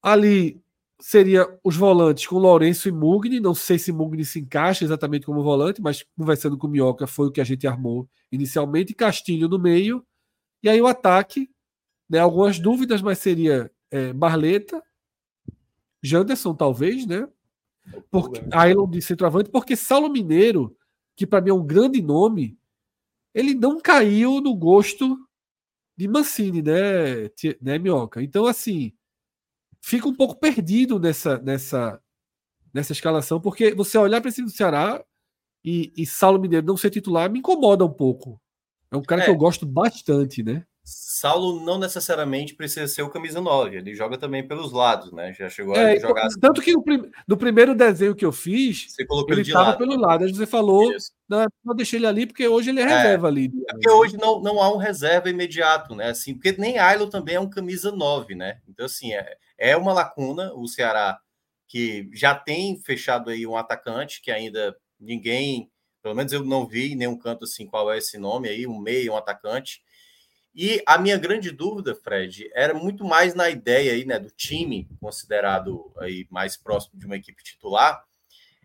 Ali seria os volantes com Lourenço e Mugni. Não sei se Mugni se encaixa exatamente como volante, mas conversando com o Minhoca foi o que a gente armou inicialmente. Castilho no meio. E aí o ataque, né, algumas dúvidas, mas seria é, Barleta, Janderson talvez, né? Porque, Ailon de centroavante, porque Saulo Mineiro, que para mim é um grande nome, ele não caiu no gosto de Mancini, né, né Minhoca? Então, assim, fica um pouco perdido nessa, nessa, nessa escalação, porque você olhar para esse do Ceará e, e Saulo Mineiro não ser titular me incomoda um pouco. É um cara é. que eu gosto bastante, né? Saulo não necessariamente precisa ser o camisa 9, ele joga também pelos lados, né? Já chegou é, a jogar. Assim. Tanto que no, prim... no, primeiro desenho que eu fiz, você colocou ele estava pelo lado. Aí você falou, não, não deixei ele ali porque hoje ele é, é reserva ali. É porque hoje não, não há um reserva imediato, né? Assim, porque nem Ailo também é um camisa 9, né? Então, assim, é, é uma lacuna o Ceará que já tem fechado aí um atacante que ainda ninguém, pelo menos eu não vi em nenhum canto assim qual é esse nome aí, um meio, um atacante e a minha grande dúvida, Fred, era muito mais na ideia aí, né, do time considerado aí mais próximo de uma equipe titular,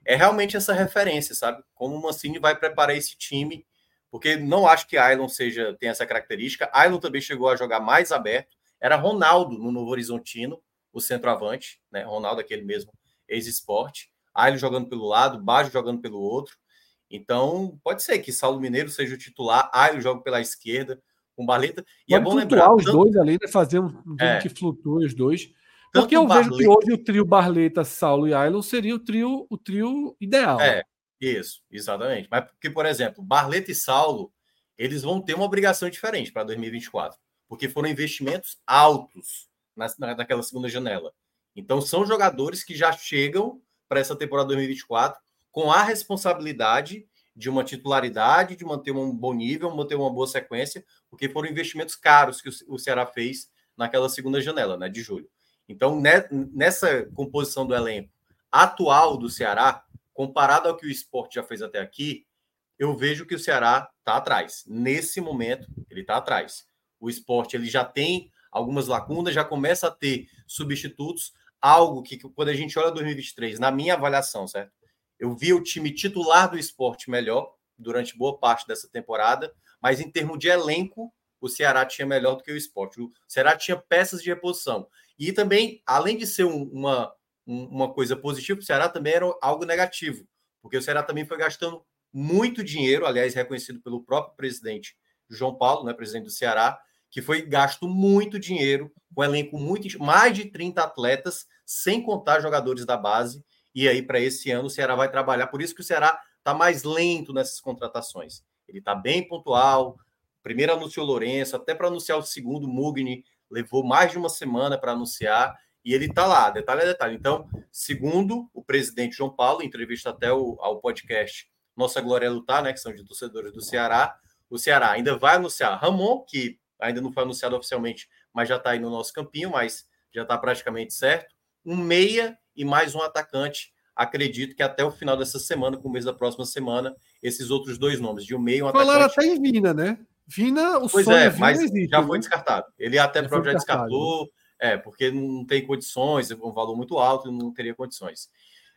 é realmente essa referência, sabe? Como o Mancini vai preparar esse time, porque não acho que Ailon seja tem essa característica. Ailon também chegou a jogar mais aberto. Era Ronaldo no Novo Horizontino, o centroavante, né? Ronaldo aquele mesmo ex-esporte. Ailon jogando pelo lado, Baggio jogando pelo outro. Então, pode ser que Saulo Mineiro seja o titular, Ailon joga pela esquerda com Barleta. E é Pode é bom lembrar. os tanto... dois ali, né? Fazer um, é. que flutue os dois. Porque eu Barleta... vejo que hoje o trio Barleta, Saulo e Ailon seria o trio, o trio ideal. É, isso, exatamente. Mas porque, por exemplo, Barleta e Saulo, eles vão ter uma obrigação diferente para 2024, porque foram investimentos altos na, naquela segunda janela. Então, são jogadores que já chegam para essa temporada 2024 com a responsabilidade de uma titularidade, de manter um bom nível, manter uma boa sequência, porque foram investimentos caros que o Ceará fez naquela segunda janela, né, de julho. Então, nessa composição do elenco atual do Ceará, comparado ao que o esporte já fez até aqui, eu vejo que o Ceará está atrás. Nesse momento, ele está atrás. O esporte ele já tem algumas lacunas, já começa a ter substitutos, algo que, quando a gente olha 2023, na minha avaliação, certo? Eu vi o time titular do esporte melhor durante boa parte dessa temporada, mas em termos de elenco, o Ceará tinha melhor do que o esporte. O Ceará tinha peças de reposição. E também, além de ser um, uma, um, uma coisa positiva, o Ceará também era algo negativo, porque o Ceará também foi gastando muito dinheiro, aliás, reconhecido pelo próprio presidente João Paulo, né, presidente do Ceará, que foi gasto muito dinheiro, com um elenco muito mais de 30 atletas, sem contar jogadores da base, e aí, para esse ano, o Ceará vai trabalhar. Por isso que o Ceará está mais lento nessas contratações. Ele está bem pontual. Primeiro anunciou o Lourenço, até para anunciar o segundo, Mugni levou mais de uma semana para anunciar. E ele está lá, detalhe a detalhe. Então, segundo o presidente João Paulo, em entrevista até o, ao podcast Nossa Glória é Lutar, né, que são de torcedores do Ceará, o Ceará ainda vai anunciar Ramon, que ainda não foi anunciado oficialmente, mas já está aí no nosso campinho, mas já está praticamente certo. Um meia e mais um atacante. Acredito que até o final dessa semana, começo da próxima semana, esses outros dois nomes, de um meio um Falaram atacante. Falaram até em Vina, né? Vina, o pois é, Vina mas existe, já né? foi descartado. Ele até já próprio já descartou, é, porque não tem condições, é um valor muito alto, não teria condições.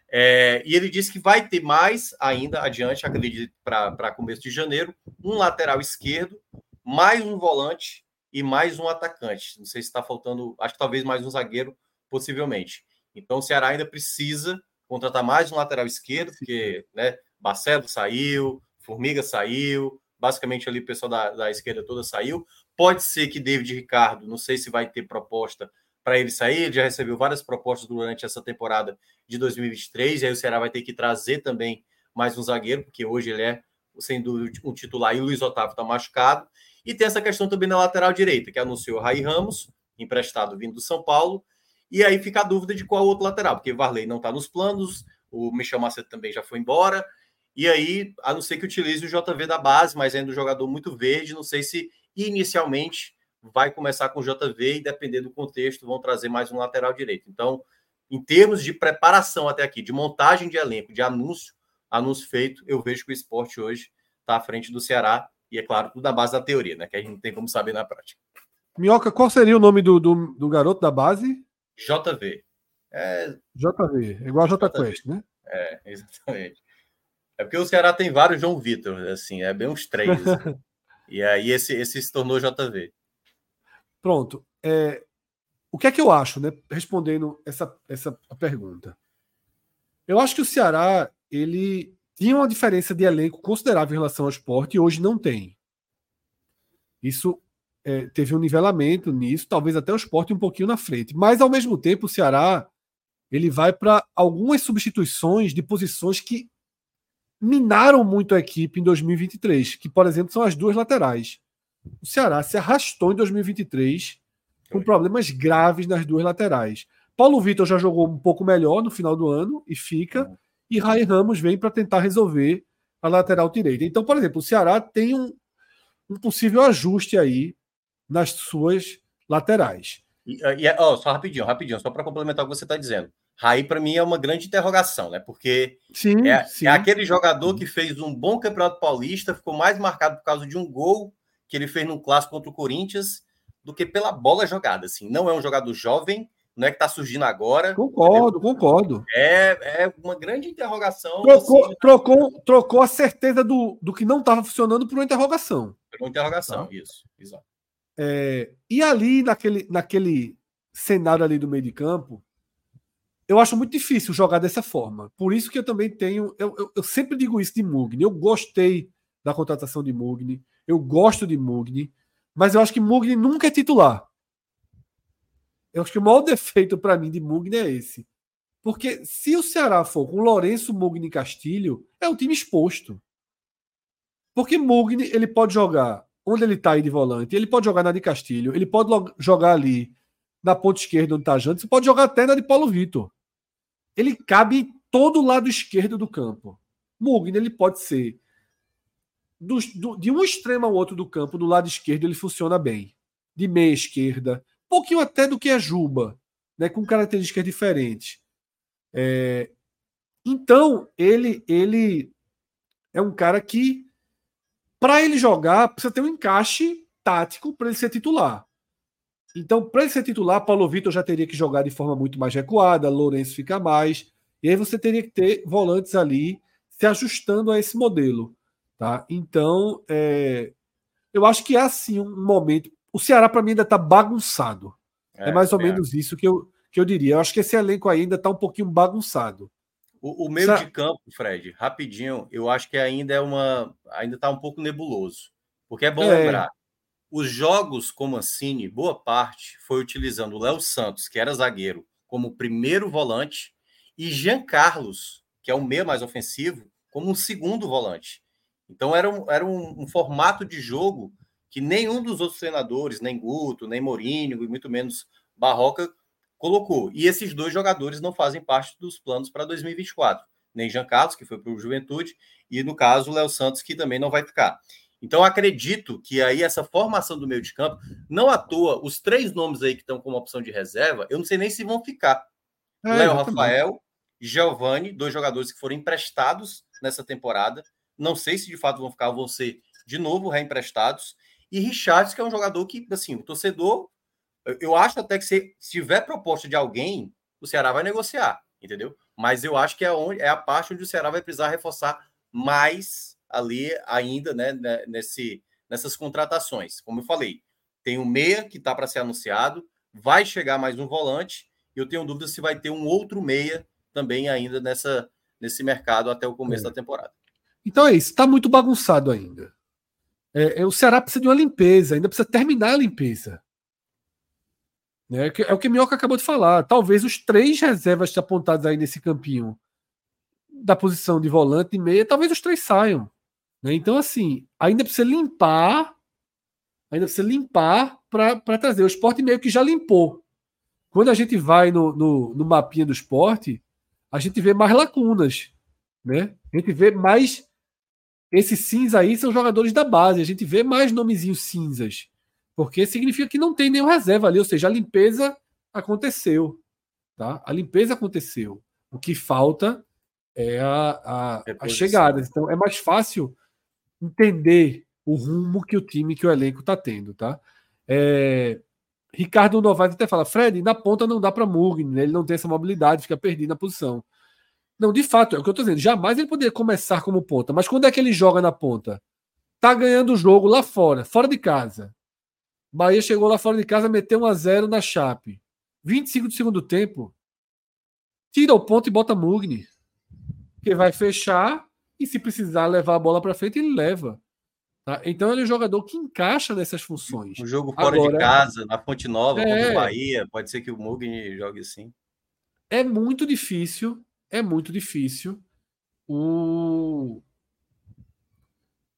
É, e ele disse que vai ter mais ainda adiante, acredito, para começo de janeiro, um lateral esquerdo, mais um volante e mais um atacante. Não sei se está faltando, acho que talvez mais um zagueiro, possivelmente. Então o Ceará ainda precisa contratar mais um lateral esquerdo, porque né, Barcelo saiu, Formiga saiu, basicamente ali o pessoal da, da esquerda toda saiu. Pode ser que David Ricardo, não sei se vai ter proposta para ele sair, ele já recebeu várias propostas durante essa temporada de 2023, e aí o Ceará vai ter que trazer também mais um zagueiro, porque hoje ele é, sem dúvida, um titular, e o Luiz Otávio está machucado. E tem essa questão também na lateral direita, que anunciou o Rai Ramos, emprestado vindo do São Paulo, e aí fica a dúvida de qual outro lateral, porque Varley não está nos planos, o Michel Macedo também já foi embora. E aí, a não ser que utilize o JV da base, mas ainda um jogador muito verde, não sei se inicialmente vai começar com o JV e, depender do contexto, vão trazer mais um lateral direito. Então, em termos de preparação até aqui, de montagem de elenco, de anúncio, anúncio feito, eu vejo que o esporte hoje está à frente do Ceará, e é claro, tudo na base da teoria, né? Que a gente não tem como saber na prática. Minhoca, qual seria o nome do, do, do garoto da base? JV. É... JV, é igual a J Quest, né? É, exatamente. É porque o Ceará tem vários João Vitor, assim, é bem uns três. Assim. e aí esse, esse se tornou JV. Pronto. É, o que é que eu acho, né? Respondendo essa, essa pergunta. Eu acho que o Ceará, ele tinha uma diferença de elenco considerável em relação ao esporte e hoje não tem. Isso é, teve um nivelamento nisso, talvez até o esporte um pouquinho na frente. Mas, ao mesmo tempo, o Ceará ele vai para algumas substituições de posições que minaram muito a equipe em 2023, que, por exemplo, são as duas laterais. O Ceará se arrastou em 2023 com problemas graves nas duas laterais. Paulo Vitor já jogou um pouco melhor no final do ano e fica, e Rai Ramos vem para tentar resolver a lateral direita. Então, por exemplo, o Ceará tem um, um possível ajuste aí nas suas laterais. E, e oh, só rapidinho, rapidinho, só para complementar o que você está dizendo. Raí, para mim, é uma grande interrogação, né? Porque sim, é, sim. é, aquele jogador que fez um bom campeonato paulista, ficou mais marcado por causa de um gol que ele fez num clássico contra o Corinthians do que pela bola jogada. Assim, não é um jogador jovem, não é que está surgindo agora. Concordo, concordo. É, é uma grande interrogação. Trocou, assim, trocou, trocou a certeza do, do que não estava funcionando por uma interrogação. Por uma interrogação, tá? isso, exato. É, e ali, naquele, naquele cenário ali do meio de campo, eu acho muito difícil jogar dessa forma. Por isso que eu também tenho. Eu, eu, eu sempre digo isso de Mugni. Eu gostei da contratação de Mugni. Eu gosto de Mugni. Mas eu acho que Mugni nunca é titular. Eu acho que o maior defeito para mim de Mugni é esse. Porque se o Ceará for com Lourenço, Mugni e Castilho, é um time exposto. Porque Mugni ele pode jogar onde ele está aí de volante, ele pode jogar na de Castilho, ele pode jogar ali na ponta esquerda onde está Jantes, pode jogar até na de Paulo Vitor. Ele cabe em todo o lado esquerdo do campo. Mugni ele pode ser do, do, de um extremo ao outro do campo, do lado esquerdo, ele funciona bem. De meia esquerda, um pouquinho até do que a Juba, né, com características diferentes. É, então, ele, ele é um cara que, para ele jogar, precisa ter um encaixe tático para ele ser titular. Então, para ele ser titular, Paulo Vitor já teria que jogar de forma muito mais recuada, Lourenço fica mais, e aí você teria que ter volantes ali se ajustando a esse modelo. Tá? Então, é, eu acho que é assim um momento. O Ceará, para mim, ainda está bagunçado. É, é, mais ou menos isso que eu, que eu diria. Eu acho que esse elenco ainda está um pouquinho bagunçado. O, o meio Sa de campo, Fred, rapidinho, eu acho que ainda é uma. ainda está um pouco nebuloso. Porque é bom é. lembrar os jogos com Mancini, boa parte foi utilizando o Léo Santos, que era zagueiro, como primeiro volante, e Jean Carlos, que é o meio mais ofensivo, como um segundo volante. Então era um, era um, um, formato de jogo que nenhum dos outros treinadores, nem Guto, nem Mourinho, e muito menos Barroca, colocou. E esses dois jogadores não fazem parte dos planos para 2024. Nem Jean Carlos, que foi para o Juventude, e no caso o Léo Santos, que também não vai ficar. Então, acredito que aí essa formação do meio de campo, não à toa, os três nomes aí que estão como opção de reserva, eu não sei nem se vão ficar. É, Léo Rafael, Giovanni, dois jogadores que foram emprestados nessa temporada. Não sei se de fato vão ficar, vão ser de novo reemprestados. E Richards, que é um jogador que, assim, o torcedor, eu acho até que se, se tiver proposta de alguém, o Ceará vai negociar, entendeu? Mas eu acho que é, onde, é a parte onde o Ceará vai precisar reforçar mais ali ainda né, né, nesse, nessas contratações. Como eu falei, tem o um meia que está para ser anunciado, vai chegar mais um volante, e eu tenho dúvida se vai ter um outro meia também ainda nessa, nesse mercado até o começo é. da temporada. Então é isso, está muito bagunçado ainda. É, é, o Ceará precisa de uma limpeza, ainda precisa terminar a limpeza. É, é o que o Minhoca acabou de falar. Talvez os três reservas apontados aí nesse campinho da posição de volante e meia, talvez os três saiam. Né? Então, assim, ainda precisa limpar, ainda precisa limpar para trazer. O esporte meio que já limpou. Quando a gente vai no, no, no mapinha do esporte, a gente vê mais lacunas. Né? A gente vê mais. Esses cinza aí são jogadores da base. A gente vê mais nomezinhos cinzas. Porque significa que não tem nenhum reserva ali. Ou seja, a limpeza aconteceu. Tá? A limpeza aconteceu. O que falta é a, a, as chegadas. Então é mais fácil entender o rumo que o time, que o elenco está tendo, tá? É, Ricardo Novaes até fala, Fred, na ponta não dá para Mugni, né? ele não tem essa mobilidade, fica perdido na posição. Não, de fato, é o que eu estou dizendo. Jamais ele poderia começar como ponta, mas quando é que ele joga na ponta? Tá ganhando o jogo lá fora, fora de casa. Bahia chegou lá fora de casa, meteu 1 a 0 na Chape. 25 do segundo tempo. Tira o ponto e bota Mugni. Que vai fechar e se precisar levar a bola para frente, ele leva. Tá? Então ele é um jogador que encaixa nessas funções. Um jogo fora Agora, de casa, na Fonte Nova, é, contra o Bahia, pode ser que o Mugni jogue assim. É muito difícil, é muito difícil o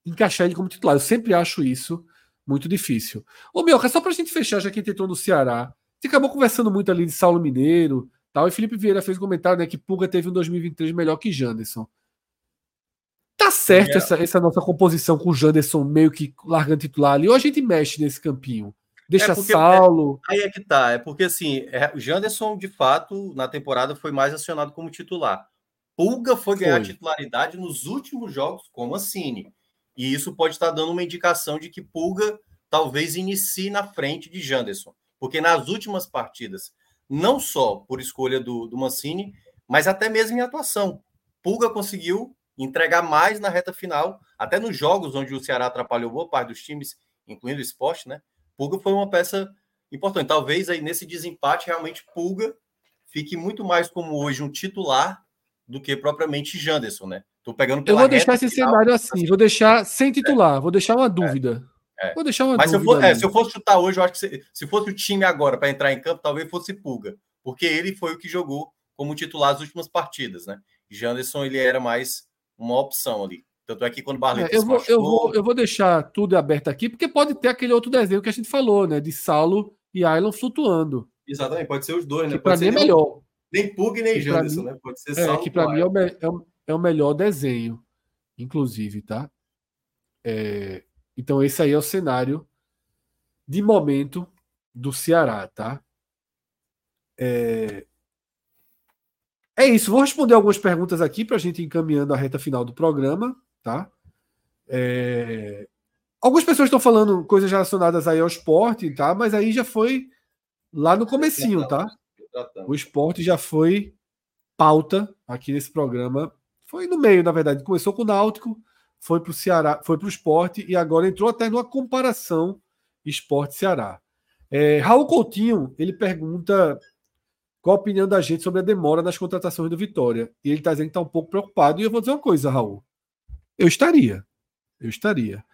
encaixar ele como titular. Eu sempre acho isso muito difícil. Ô, meu, só pra gente fechar, já que a gente entrou no Ceará, você acabou conversando muito ali de Saulo Mineiro, tal, e Felipe Vieira fez um comentário, né, que Pulga teve um 2023 melhor que Janderson. Tá certo é. essa, essa nossa composição com o Janderson meio que largando titular ali, ou a gente mexe nesse campinho? Deixa é Saulo. É, aí é que tá. É porque assim, é, o Janderson, de fato, na temporada foi mais acionado como titular. Pulga foi ganhar foi. titularidade nos últimos jogos como Assine. E isso pode estar dando uma indicação de que Pulga talvez inicie na frente de Janderson. Porque nas últimas partidas, não só por escolha do, do Mancini, mas até mesmo em atuação. Pulga conseguiu entregar mais na reta final, até nos jogos onde o Ceará atrapalhou boa parte dos times, incluindo o esporte, né? Pulga foi uma peça importante. Talvez aí nesse desempate, realmente, Pulga fique muito mais como hoje um titular do que propriamente Janderson, né? Tô pegando Eu vou deixar esse final, cenário assim, vou deixar sem titular, é. vou deixar uma dúvida. É. É. Vou deixar uma Mas dúvida. Se eu, for, é, se eu fosse chutar hoje, eu acho que se, se fosse o time agora para entrar em campo, talvez fosse Pulga, porque ele foi o que jogou como titular as últimas partidas, né? Janderson ele era mais uma opção ali. Tanto é que quando o Barleta é, eu, vou, machucou... eu, vou, eu vou deixar tudo aberto aqui, porque pode ter aquele outro desenho que a gente falou, né? De Saulo e Ailon flutuando. Exatamente, pode ser os dois, né? Que para mim é melhor. Nem Pug nem Janderson, mim, né? Pode ser é, que para mim é o, é, é o, melhor desenho, inclusive, tá? É, então esse aí é o cenário de momento do Ceará, tá? É, é isso, vou responder algumas perguntas aqui para a gente ir encaminhando a reta final do programa, tá? É... Algumas pessoas estão falando coisas relacionadas aí ao esporte, tá? Mas aí já foi lá no comecinho, tá? O esporte já foi pauta aqui nesse programa. Foi no meio, na verdade. Começou com o Náutico, foi para o Ceará, foi para o esporte e agora entrou até numa comparação esporte-Ceará. É, Raul Coutinho, ele pergunta qual a opinião da gente sobre a demora nas contratações do Vitória. E ele está dizendo que está um pouco preocupado. E eu vou dizer uma coisa, Raul. Eu estaria. Eu estaria.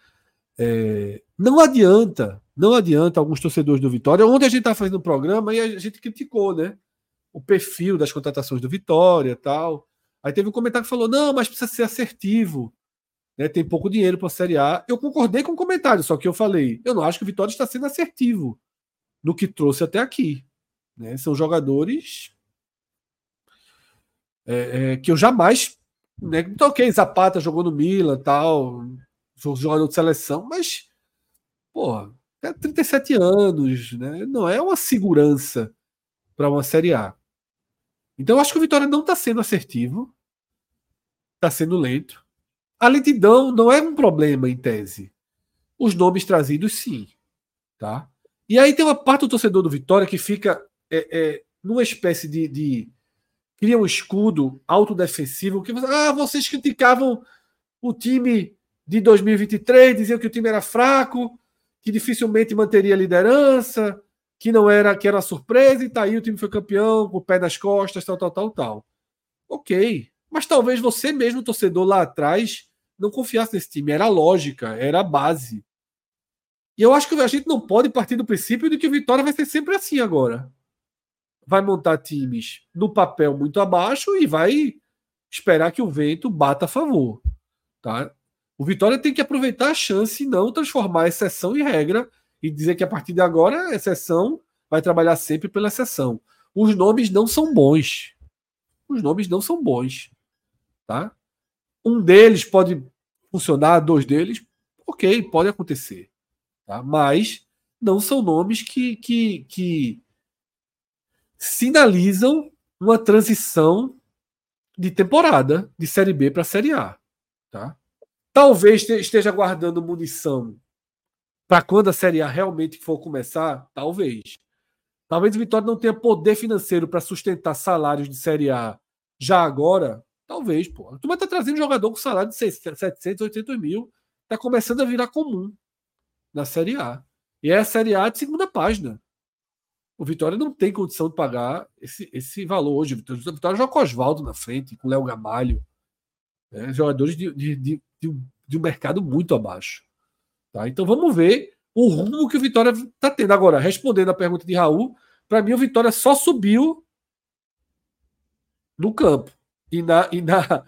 É, não adianta, não adianta alguns torcedores do Vitória. Ontem a gente estava fazendo um programa e a gente criticou, né? O perfil das contratações do Vitória tal. Aí teve um comentário que falou: não, mas precisa ser assertivo. Né? Tem pouco dinheiro para a Série A. Eu concordei com o comentário, só que eu falei: eu não acho que o Vitória está sendo assertivo no que trouxe até aqui. Né? São jogadores é, é, que eu jamais. Né? Então, ok, Zapata jogou no Milan tal, jogador de seleção, mas, porra, é 37 anos, né? não é uma segurança para uma Série A. Então, eu acho que o Vitória não está sendo assertivo, está sendo lento. A lentidão não é um problema em tese. Os nomes trazidos, sim. Tá? E aí tem uma parte do torcedor do Vitória que fica é, é, numa espécie de, de, cria um escudo autodefensivo que ah, vocês criticavam o time de 2023, diziam que o time era fraco, que dificilmente manteria a liderança, que não era que era surpresa e tá aí o time foi campeão com o pé nas costas, tal, tal, tal, tal. Ok, mas talvez você mesmo torcedor lá atrás não confiasse nesse time, era lógica, era base. E eu acho que a gente não pode partir do princípio de que o Vitória vai ser sempre assim agora vai montar times no papel muito abaixo e vai esperar que o vento bata a favor. Tá? O Vitória tem que aproveitar a chance e não transformar exceção em regra e dizer que a partir de agora a exceção vai trabalhar sempre pela exceção. Os nomes não são bons. Os nomes não são bons. Tá? Um deles pode funcionar, dois deles, ok, pode acontecer. Tá? Mas não são nomes que, que, que sinalizam uma transição de temporada de Série B para Série A. Tá? Talvez esteja guardando munição para quando a Série A realmente for começar, talvez. Talvez o Vitória não tenha poder financeiro para sustentar salários de Série A já agora. Talvez, pô. Tu vai estar trazendo jogador com salário de 700, 800 mil. Está começando a virar comum na Série A. E é a Série A de segunda página. O Vitória não tem condição de pagar esse, esse valor hoje. O Vitória joga com Oswaldo na frente, com Léo Gamalho. Né? Jogadores de, de, de, de, um mercado muito abaixo. Tá? Então vamos ver o rumo que o Vitória está tendo. Agora, respondendo a pergunta de Raul, para mim o Vitória só subiu no campo. E na, e na,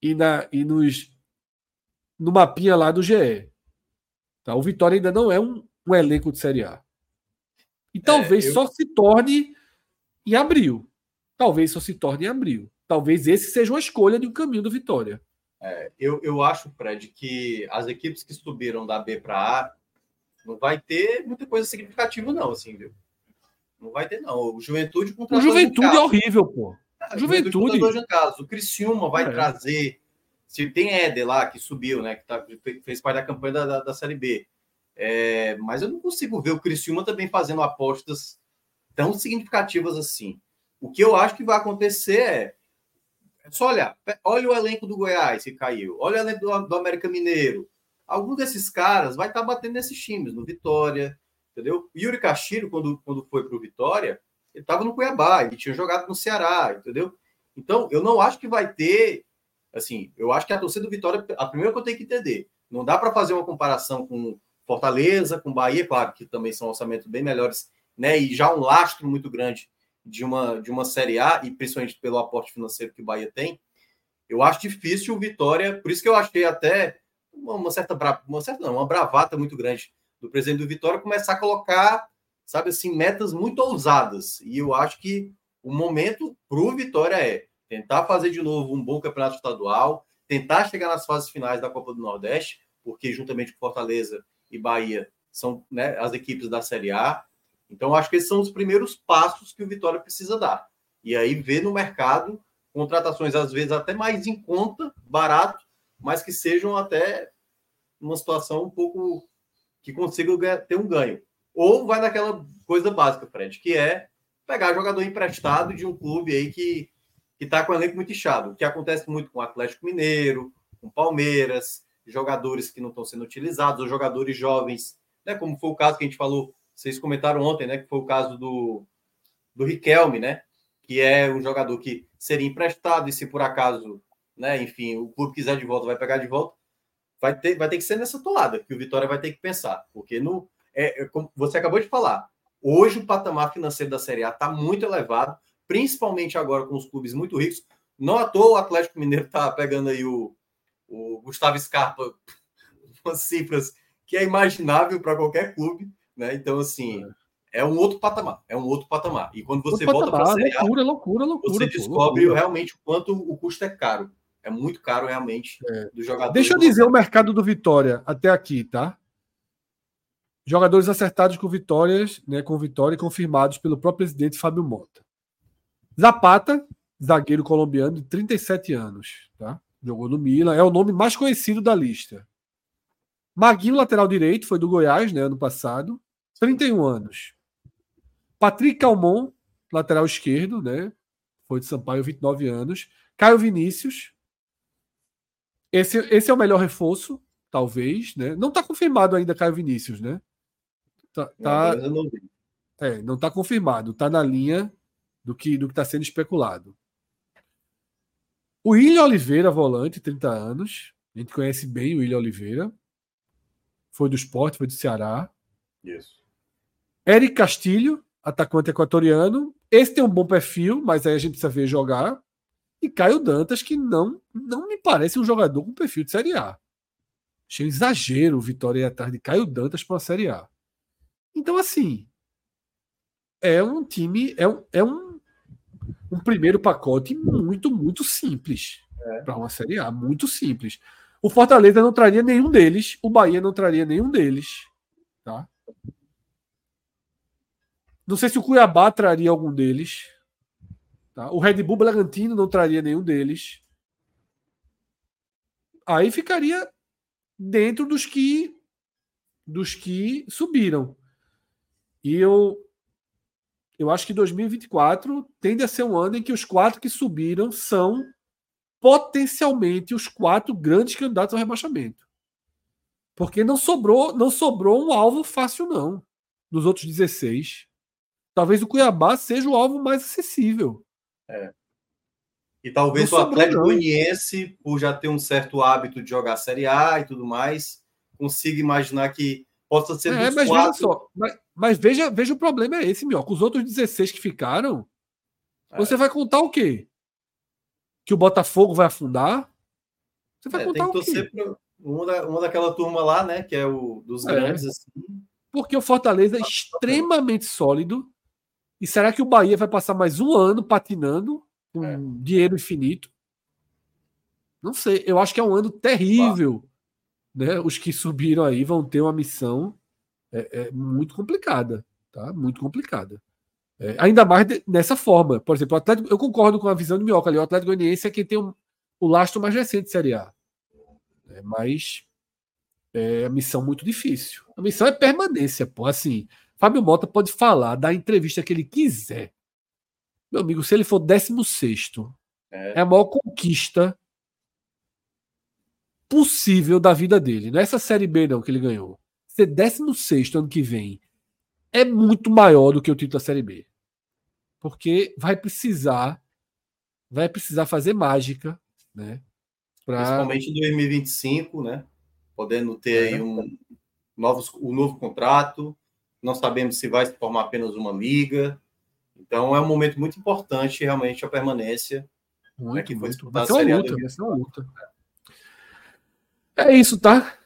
e na e nos no mapinha lá do GE. Tá? O Vitória ainda não é um, um elenco de Série A. E talvez é, eu... só se torne em abril. Talvez só se torne em abril. Talvez esse seja uma escolha de um caminho do Vitória. É, eu, eu acho, Fred, que as equipes que subiram da B para A não vai ter muita coisa significativa, não, assim, viu? Não vai ter, não. O Juventude contra O Juventude é horrível, pô. É, Juventude. Juventude o Criciúma vai é. trazer. Se tem Éder lá que subiu, né? Que tá, fez parte da campanha da, da, da Série B. É, mas eu não consigo ver o Criciúma também fazendo apostas tão significativas assim. O que eu acho que vai acontecer é, é só olhar. Olha o elenco do Goiás que caiu. Olha o elenco do, do América Mineiro. Algum desses caras vai estar tá batendo nesses times, no Vitória, entendeu? O Yuri Castilho, quando, quando foi para o Vitória, ele estava no Cuiabá, ele tinha jogado no Ceará, entendeu? Então, eu não acho que vai ter. Assim, eu acho que a torcida do Vitória, a primeira que eu tenho que entender, não dá para fazer uma comparação com Fortaleza, com Bahia, claro que também são orçamentos bem melhores, né? E já um lastro muito grande de uma, de uma Série A, e principalmente pelo aporte financeiro que o Bahia tem. Eu acho difícil o Vitória, por isso que eu achei até uma, certa, uma certa não, uma bravata muito grande do presidente do Vitória começar a colocar, sabe assim, metas muito ousadas. E eu acho que o momento para o Vitória é tentar fazer de novo um bom campeonato estadual, tentar chegar nas fases finais da Copa do Nordeste, porque juntamente com Fortaleza e Bahia são né, as equipes da Série A. Então, acho que esses são os primeiros passos que o Vitória precisa dar. E aí ver no mercado contratações, às vezes, até mais em conta, barato, mas que sejam até uma situação um pouco que consigam ter um ganho. Ou vai naquela coisa básica, Fred, que é pegar jogador emprestado de um clube aí que que está com o elenco muito inchado, o que acontece muito com o Atlético Mineiro, com Palmeiras, jogadores que não estão sendo utilizados, ou jogadores jovens, né? Como foi o caso que a gente falou, vocês comentaram ontem, né? Que foi o caso do, do Riquelme, né? Que é um jogador que seria emprestado, e se por acaso, né, enfim, o clube quiser de volta, vai pegar de volta vai ter, vai ter que ser nessa toada que o Vitória vai ter que pensar, porque no, é, é, como você acabou de falar, hoje o patamar financeiro da Série A está muito elevado, principalmente agora com os clubes muito ricos. Não à toa o Atlético Mineiro está pegando aí o, o Gustavo Scarpa, umas cifras que é imaginável para qualquer clube, né? Então, assim, é. é um outro patamar, é um outro patamar. E quando você outro volta para a Série A, loucura, loucura, loucura, você descobre loucura. realmente o quanto o custo é caro. É muito caro realmente é. do jogador. Deixa eu dizer o mercado do Vitória até aqui, tá? Jogadores acertados com vitórias, né, com vitória confirmados pelo próprio presidente Fábio Mota. Zapata, zagueiro colombiano de 37 anos, tá? Jogou no Milan, é o nome mais conhecido da lista. Maguinho, lateral direito, foi do Goiás, né, ano passado, 31 anos. Patrick Calmon, lateral esquerdo, né, foi de Sampaio, 29 anos. Caio Vinícius, esse, esse é o melhor reforço, talvez, né? Não está confirmado ainda Caio Vinícius, né? Tá, tá não, é, não está confirmado, está na linha do que do está sendo especulado. O William Oliveira, volante, 30 anos. A gente conhece bem o William Oliveira. Foi do esporte, foi do Ceará. Isso. Eric Castilho, atacante equatoriano. Esse tem um bom perfil, mas aí a gente precisa ver jogar e Caio Dantas, que não, não me parece um jogador com perfil de Série A. Achei um exagero o Vitória ir atrás de Caio Dantas para a Série A. Então, assim, é um time, é um, é um, um primeiro pacote muito, muito simples é. para uma Série A. Muito simples. O Fortaleza não traria nenhum deles, o Bahia não traria nenhum deles. Tá? Não sei se o Cuiabá traria algum deles. Tá? O Red Bull Bragantino não traria nenhum deles. Aí ficaria dentro dos que dos que subiram. E eu eu acho que 2024 tende a ser um ano em que os quatro que subiram são potencialmente os quatro grandes candidatos ao rebaixamento. Porque não sobrou, não sobrou um alvo fácil não dos outros 16. Talvez o Cuiabá seja o alvo mais acessível. É. E talvez não o Atlético Goianiense, por já ter um certo hábito de jogar Série A e tudo mais, consiga imaginar que possa ser é, mas quatro... veja só, mas, mas, veja, veja o problema é esse, Minhoca. Os outros 16 que ficaram, é. você vai contar o quê? Que o Botafogo vai afundar? Você vai é, contar tem que o quê? Pra uma, da, uma daquela turma lá, né? Que é o dos é. grandes, assim. Porque o Fortaleza é extremamente sólido. E será que o Bahia vai passar mais um ano patinando com é. dinheiro infinito? Não sei. Eu acho que é um ano terrível né, os que subiram aí vão ter uma missão é, é muito complicada, tá? Muito complicada. É, ainda mais de, nessa forma. Por exemplo, o Atlético, eu concordo com a visão do Minhoca ali. O Atlético Goianiense é quem tem um, o lastro mais recente de Série A. É, mas é a missão muito difícil. A missão é permanência, pô. Assim, Fábio Mota pode falar, dar a entrevista que ele quiser. Meu amigo, se ele for 16, é, é a maior conquista possível da vida dele. Não é essa Série B não que ele ganhou. Ser 16 ano que vem é muito maior do que o título da Série B. Porque vai precisar vai precisar fazer mágica, né? Pra... Principalmente em 2025, né? Podendo ter é. aí um, novos, um novo contrato. Não sabemos se vai se formar apenas uma liga. Então é um momento muito importante realmente a permanência. Muito, né, que foi muito. Vai ser uma luta, vai ser uma luta. É isso, tá?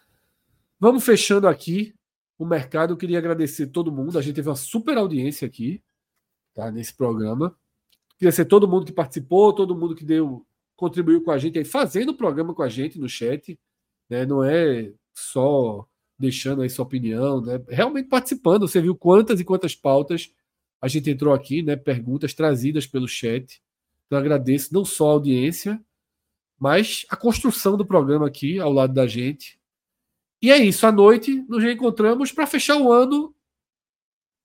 Vamos fechando aqui o mercado. Eu queria agradecer todo mundo. A gente teve uma super audiência aqui, tá? Nesse programa. Queria ser todo mundo que participou, todo mundo que deu, contribuiu com a gente aí, fazendo o programa com a gente no chat. Né? Não é só deixando aí sua opinião, né? Realmente participando. Você viu quantas e quantas pautas a gente entrou aqui, né? Perguntas trazidas pelo chat. Então agradeço não só a audiência, mas a construção do programa aqui ao lado da gente. E é isso, à noite nos reencontramos para fechar o ano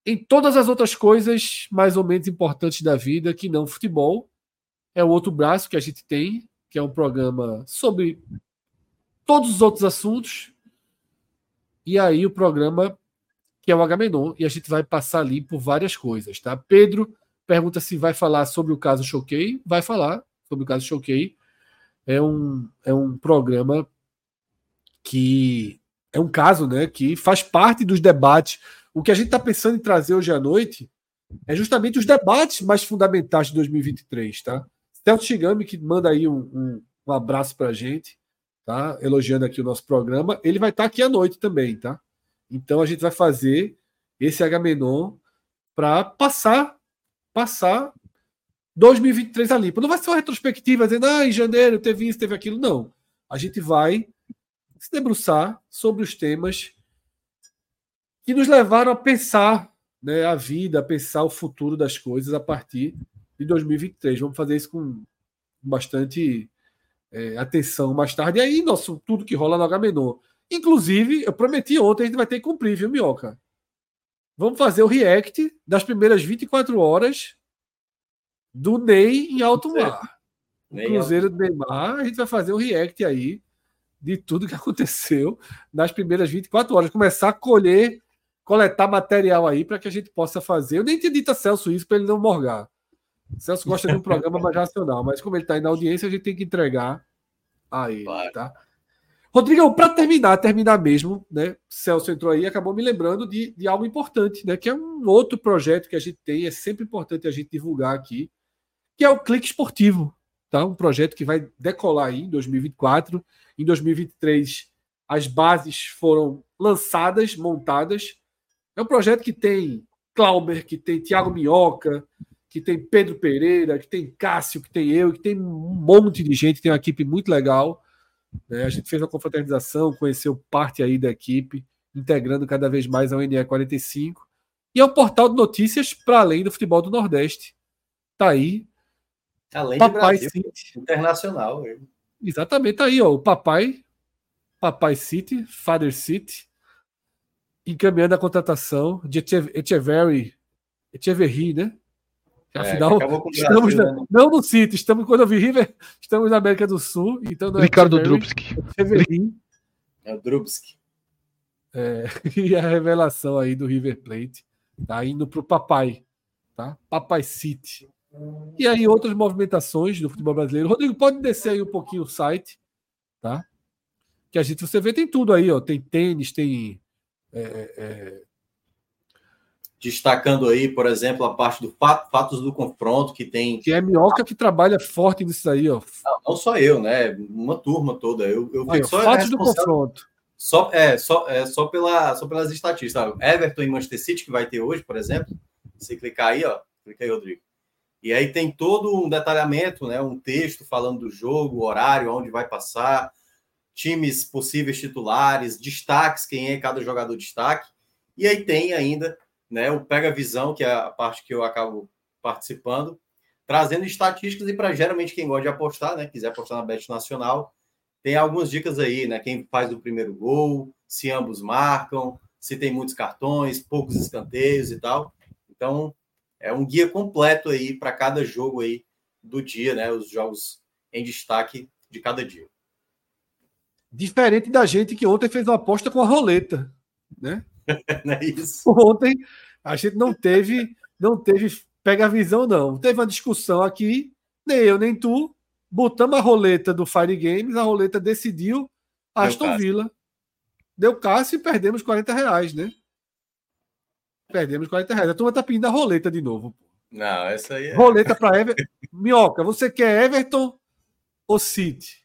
em todas as outras coisas mais ou menos importantes da vida, que não futebol. É o outro braço que a gente tem, que é um programa sobre todos os outros assuntos. E aí o programa que é o Agamenon, e a gente vai passar ali por várias coisas, tá? Pedro pergunta se vai falar sobre o caso Choquei, vai falar sobre o caso Choquei é um, é um programa que é um caso né, que faz parte dos debates. O que a gente está pensando em trazer hoje à noite é justamente os debates mais fundamentais de 2023. Tá? Celso Chigami, que manda aí um, um, um abraço para a gente, tá? elogiando aqui o nosso programa, ele vai estar tá aqui à noite também. Tá? Então a gente vai fazer esse Agamenon para passar passar 2023 a limpo. Não vai ser uma retrospectiva dizendo, ah, em janeiro teve isso, teve aquilo. Não. A gente vai se debruçar sobre os temas que nos levaram a pensar né, a vida, a pensar o futuro das coisas a partir de 2023. Vamos fazer isso com bastante é, atenção mais tarde. E aí, nosso tudo que rola no H-Menor. Inclusive, eu prometi ontem, a gente vai ter que cumprir, viu, Minhoca? Vamos fazer o react das primeiras 24 horas do Ney em alto mar. O Cruzeiro do Neymar, a gente vai fazer um react aí de tudo que aconteceu nas primeiras 24 horas. Começar a colher, coletar material aí para que a gente possa fazer. Eu nem tinha dito a Celso isso para ele não morgar. Celso gosta de um programa mais racional, mas como ele está aí na audiência, a gente tem que entregar a ele, claro. tá? Rodrigo, para terminar, terminar mesmo, né? Celso entrou aí e acabou me lembrando de, de algo importante, né? Que é um outro projeto que a gente tem, é sempre importante a gente divulgar aqui, que é o Clique Esportivo, tá? Um projeto que vai decolar aí em 2024. Em 2023, as bases foram lançadas, montadas. É um projeto que tem Clauber, que tem Thiago Minhoca, que tem Pedro Pereira, que tem Cássio, que tem eu, que tem um monte de gente, tem uma equipe muito legal. Né? A gente fez uma confraternização, conheceu parte aí da equipe, integrando cada vez mais a UNE 45. E é um portal de notícias para além do futebol do Nordeste. Tá aí, Além papai de Brasil, internacional. Exatamente, tá aí, ó, o papai Papai City, Father City, encaminhando a contratação de Echeverry, Echeverry, né? É, Afinal, estamos Brasil, na, né? não no City, estamos quando eu vi River, estamos na América do Sul. Então Ricardo Drubsky. É o Drubsky. É, e a revelação aí do River Plate tá indo para o papai, tá? Papai City. E aí outras movimentações do futebol brasileiro. Rodrigo, pode descer aí um pouquinho o site, tá? Que a gente você vê tem tudo aí, ó. Tem tênis, tem é, destacando aí, por exemplo, a parte do fatos do confronto que tem. Que é Minhoca que trabalha forte nisso aí, ó. Não, não só eu, né? Uma turma toda. Eu, eu aí, só fatos do confronto. Só, é, só, é, só, pela, só pelas estatísticas. Everton e Manchester City, que vai ter hoje, por exemplo. Se clicar aí, ó. Clica aí, Rodrigo. E aí tem todo um detalhamento, né? Um texto falando do jogo, o horário, onde vai passar, times possíveis titulares, destaques, quem é cada jogador destaque. E aí tem ainda né? O Pega Visão, que é a parte que eu acabo participando, trazendo estatísticas e para geralmente quem gosta de apostar, né? Quiser apostar na Bet Nacional, tem algumas dicas aí, né? Quem faz o primeiro gol, se ambos marcam, se tem muitos cartões, poucos escanteios e tal. Então, é um guia completo aí para cada jogo aí do dia, né? Os jogos em destaque de cada dia. Diferente da gente que ontem fez uma aposta com a roleta, né? não é isso. Ontem a gente não teve, não teve pega a visão, não. Teve uma discussão aqui, nem eu nem tu, botamos a roleta do Fire Games, a roleta decidiu Aston Deu Villa. Deu Cássio e perdemos 40 reais, né? Perdemos 40 reais. A turma tá pedindo a roleta de novo. Não, essa aí é... Roleta para Everton. Minhoca, você quer Everton ou City?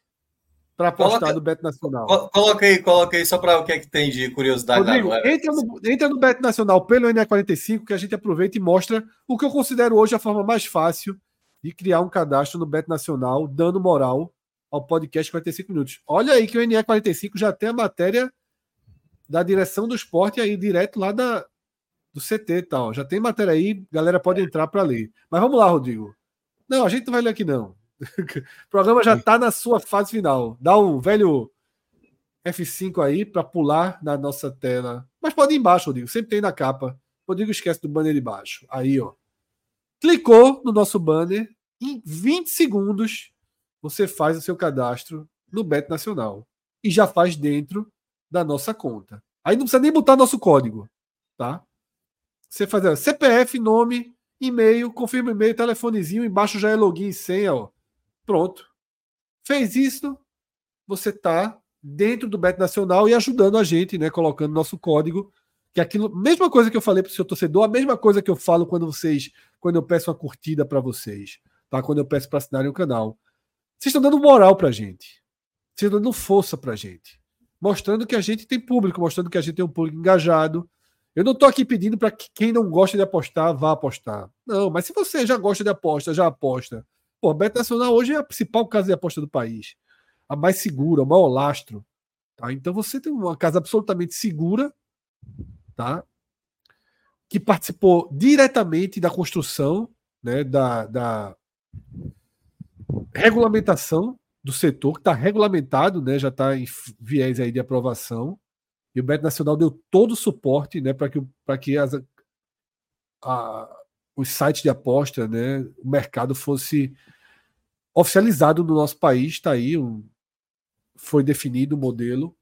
Para apostar coloca, no Bet Nacional. Coloca aí, coloca aí só para o que é que tem de curiosidade. Rodrigo, lá, entra, no, entra no Bet Nacional pelo NE45 que a gente aproveita e mostra o que eu considero hoje a forma mais fácil de criar um cadastro no Bet Nacional, dando moral ao podcast 45 minutos. Olha aí que o NE45 já tem a matéria da direção do esporte aí direto lá da, do CT e tal. Já tem matéria aí, galera pode entrar para ler. Mas vamos lá, Rodrigo. Não, a gente não vai ler aqui não. o programa já está na sua fase final. Dá um velho F5 aí para pular na nossa tela. Mas pode ir embaixo, Rodrigo. Sempre tem na capa. Rodrigo esquece do banner de baixo. Aí, ó. Clicou no nosso banner. Em 20 segundos, você faz o seu cadastro no Bet Nacional. E já faz dentro da nossa conta. Aí não precisa nem botar nosso código. Tá? Você faz CPF, nome, e-mail, confirma e-mail, telefonezinho, embaixo já é login e senha, ó. Pronto. Fez isso, você está dentro do Bet Nacional e ajudando a gente, né? Colocando nosso código. Que aquilo, mesma coisa que eu falei para o seu torcedor, a mesma coisa que eu falo quando vocês, quando eu peço uma curtida para vocês, tá? Quando eu peço para assinarem o canal. Vocês estão dando moral para a gente. Vocês estão dando força para a gente. Mostrando que a gente tem público, mostrando que a gente tem um público engajado. Eu não estou aqui pedindo para que quem não gosta de apostar vá apostar. Não, mas se você já gosta de aposta, já aposta. Pô, a Bet Nacional hoje é a principal casa de aposta do país. A mais segura, o maior lastro. Tá? Então você tem uma casa absolutamente segura, tá? que participou diretamente da construção, né, da, da regulamentação do setor, que está regulamentado, né, já está em viés aí de aprovação. E o Bet Nacional deu todo o suporte né, para que, que as, a, os sites de aposta, né, o mercado fosse oficializado no nosso país, está aí, um, foi definido o modelo,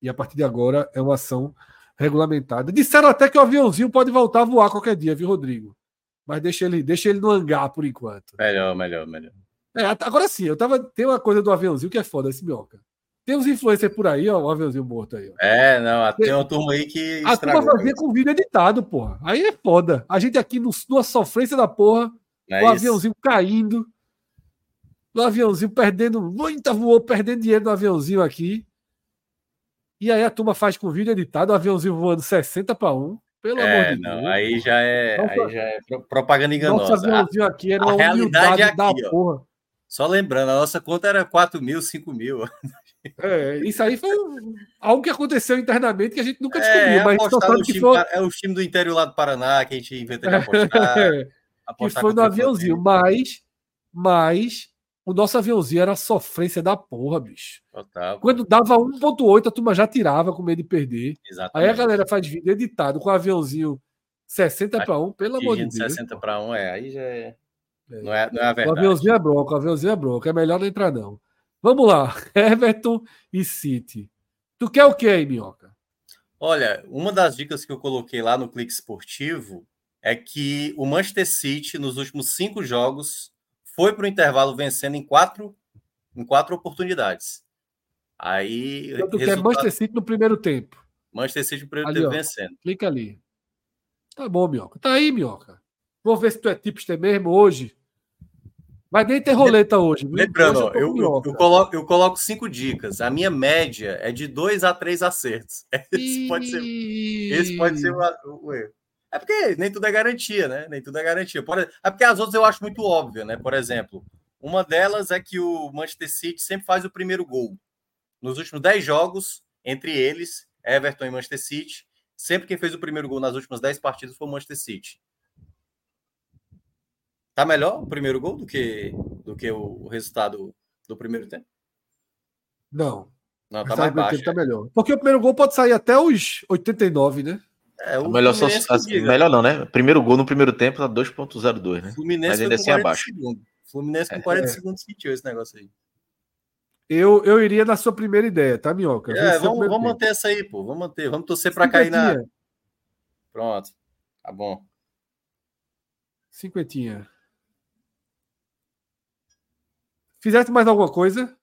e a partir de agora é uma ação regulamentada. Disseram até que o aviãozinho pode voltar a voar qualquer dia, viu, Rodrigo? Mas deixa ele, deixa ele no hangar por enquanto. Melhor, melhor, melhor. É, agora sim, eu tava. Tem uma coisa do aviãozinho que é foda, esse minhoca. Tem uns influencers por aí, ó, o aviãozinho morto aí. Ó. É, não, tem uma turma aí que. A turma fazia com vídeo editado, porra. Aí é foda. A gente aqui no, numa sofrência da porra, é o aviãozinho caindo, no aviãozinho, perdendo, muita voou, perdendo dinheiro no aviãozinho aqui. E aí a turma faz com vídeo editado, o aviãozinho voando 60 para 1. Pelo é, amor de não, Deus. Aí já é, nossa, aí já é propaganda enganosa. Nosso aviãozinho aqui era a uma realidade aqui, da porra. Só lembrando, a nossa conta era 4 mil, 5 mil. É, isso aí foi algo que aconteceu internamente que a gente nunca é, descobriu. É, mas no time, foi... é o time do interior lá do Paraná que a gente inventou de apostar. É, que foi no aviãozinho, mas, mas o nosso aviãozinho era sofrência da porra, bicho. Total. Quando dava 1.8, a turma já tirava com medo de perder. Exatamente. Aí a galera faz vídeo editado com o aviãozinho 60 para 1, pelo amor de Deus. 60 para 1, é, aí já é. É. Não, é, não é a O verdade. aviãozinho é bronca, o aviãozinho é bronca. É melhor não entrar, não. Vamos lá. Everton e City. Tu quer o que aí, Minhoca? Olha, uma das dicas que eu coloquei lá no Clique Esportivo é que o Manchester City, nos últimos cinco jogos, foi para o intervalo vencendo em quatro, em quatro oportunidades. Aí, Então, tu quer resultado- Manchester City no primeiro tempo. Manchester City no primeiro Ali, tempo ó. vencendo. Clica ali. Tá bom, Minhoca. Tá aí, Minhoca. Vou ver se tu é tipster mesmo hoje. Vai nem ter roleta hoje. Lembrando, Hoje eu, eu, eu coloco, eu coloco cinco dicas. A minha média é de dois a três acertos. Esse pode ser, esse pode ser o, erro. É porque nem tudo é garantia, né? Nem tudo é garantia. Por, é porque as outras eu acho muito óbvio, né? Por exemplo, uma delas é que o Manchester City sempre faz o primeiro gol. Nos últimos 10 jogos, entre eles, Everton e Manchester City, sempre quem fez o primeiro gol nas últimas 10 partidas foi o Manchester City. Tá melhor o primeiro gol do que, do que o resultado do primeiro tempo? Não. Não, tá Tá, mais baixo. tá melhor. Porque o primeiro gol pode sair até os 89, né? É, o Melhor, só, assim, melhor não, né? Primeiro gol no primeiro tempo tá 2.02, né? Fluminense Mas ainda com assim 40 abaixo. segundos. Fluminense com É. 40 É. segundos sentiu esse negócio aí. Eu, eu iria na sua primeira ideia, tá, Minhoca? É, vamos, vamos manter essa aí, pô. Vamos manter. Vamos torcer pra cair na. Pronto. Tá bom. Cinquentinha. Fizeste mais alguma coisa?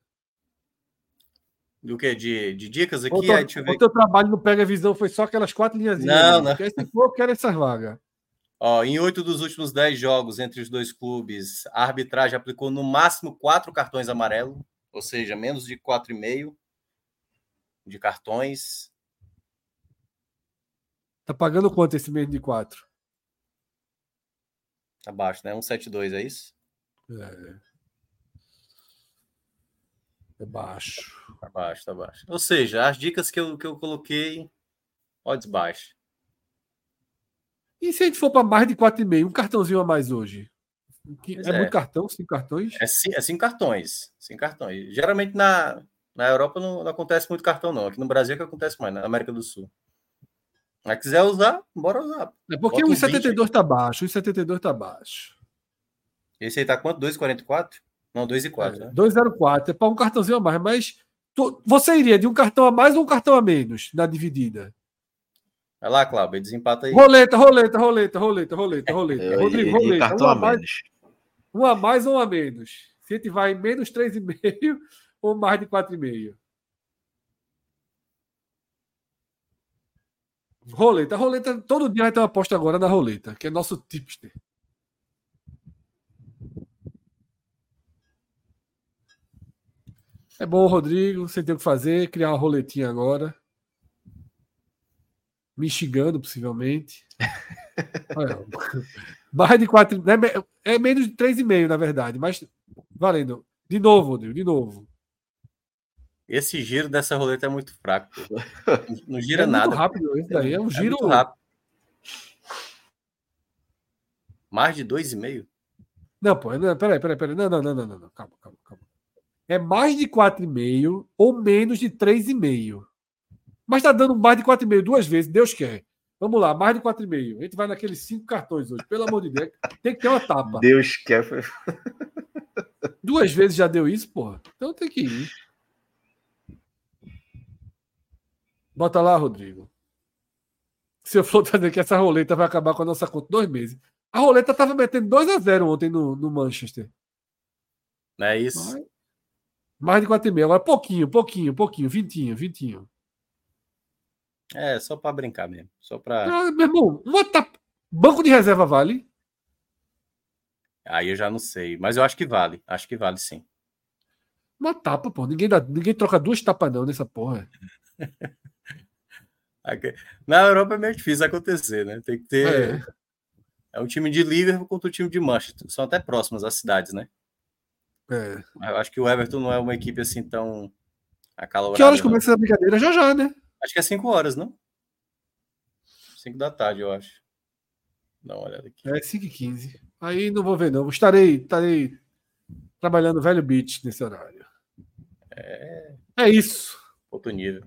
Do que? De, de dicas aqui? Ou, teu- Aí, ver. ou teu trabalho no Pega Visão foi só aquelas quatro linhas? Não, não. Porque se for, eu quero essas vagas. Ó, em oito dos últimos dez jogos entre os dois clubes, a arbitragem aplicou no máximo quatro cartões amarelos, ou seja, menos de quatro e meio de cartões. Tá pagando quanto esse mês de quatro? Abaixo, né? 172, é isso? É. É baixo. Tá baixo, tá baixo. Ou seja, as dicas que eu, que eu coloquei, odds baixo. E se a gente for para mais de 4,5, um cartãozinho a mais hoje? É, é. muito cartão? Cinco cartões? É, é cinco cartões. Cinco cartões. Geralmente na, na Europa não, não acontece muito cartão, não. Aqui no Brasil é que acontece mais, na América do Sul. Mas quiser usar, bora usar. É porque Bota o um 20 72 tá baixo, o 72 tá baixo. Esse aí tá quanto? 2,44? Não, 2,4, É, né? 204 é para um cartãozinho a mais, mas tu- você iria de um cartão a mais ou um cartão a menos na dividida? Vai lá, Cláudio, desempata aí. Roleta, roleta, roleta, roleta, roleta, roleta. Eu Rodrigo, roleta. cartão Um a a, mais, menos. um a mais ou um a menos? Se a gente vai em menos 3,5 ou mais de 4,5? Roleta, roleta. Todo dia vai ter uma aposta agora na roleta, que é nosso tipster. É bom, Rodrigo. Você tem o que fazer, criar uma roletinha agora. Me xingando, possivelmente. Olha, mais de 4. É, é menos de 3,5, na verdade, mas valendo. De novo, Rodrigo, de novo. Esse giro dessa roleta é muito fraco. Não- gira é nada. muito rápido esse daí. É um É giro. muito rápido. Mais de 2,5? Não, pô, não, peraí, peraí, peraí. Não, não, não, não, não, não. Calma, calma, calma. É mais de 4,5 ou menos de 3,5. Mas tá dando mais de 4,5 duas vezes, Deus quer. Vamos lá, mais de 4,5. A gente vai naqueles cinco cartões hoje, pelo amor de Deus. Tem que ter uma tapa. Deus quer. Duas vezes já deu isso, porra. Então tem que ir. Bota lá, Rodrigo. Se eu for dizer que essa roleta vai acabar com a nossa conta dois meses. A roleta tava metendo 2 a 0 ontem no, no Manchester. Não é isso? Mas- Mais de 4,5. Agora pouquinho, pouquinho, pouquinho. Vintinho, vintinho. É, só para brincar mesmo. Só para. Ah, meu irmão, uma tapa... Banco de reserva vale? Aí eu já não sei. Mas eu acho que vale. Acho que vale sim. Uma tapa, pô. Ninguém, dá... Ninguém troca duas tapas não nessa porra. Na Europa é meio difícil acontecer, né? Tem que ter. É. É, um time de Liverpool contra o time de Manchester. São até próximas as cidades, né? É. Eu acho que o Everton não é uma equipe assim tão acalorada. Que horas não. começa essa brincadeira? Já já, né? Acho que é 5 horas, não? 5 da tarde, eu acho. Dá uma olhada aqui. É 5 e 15. Aí não vou ver, não. Estarei, estarei trabalhando velho beat nesse horário. É, É isso. outro nível.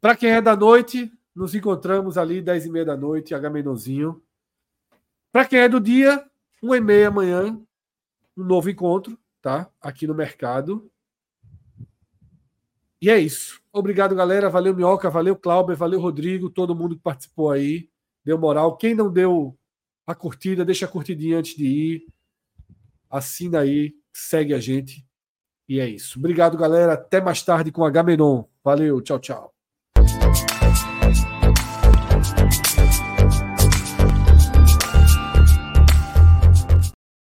Para quem é da noite, nos encontramos ali 10 e meia da noite, Agamenonzinho. Para quem é do dia, 1 e meia amanhã, um novo encontro, tá? Aqui no mercado. E é isso. Obrigado, galera. Valeu, Minhoca. Valeu, Clauber. Valeu, Rodrigo. Todo mundo que participou aí. Deu moral. Quem não deu a curtida, deixa a curtidinha antes de ir. Assina aí, segue a gente. E é isso. Obrigado, galera. Até mais tarde com H Menon. Valeu, tchau, tchau.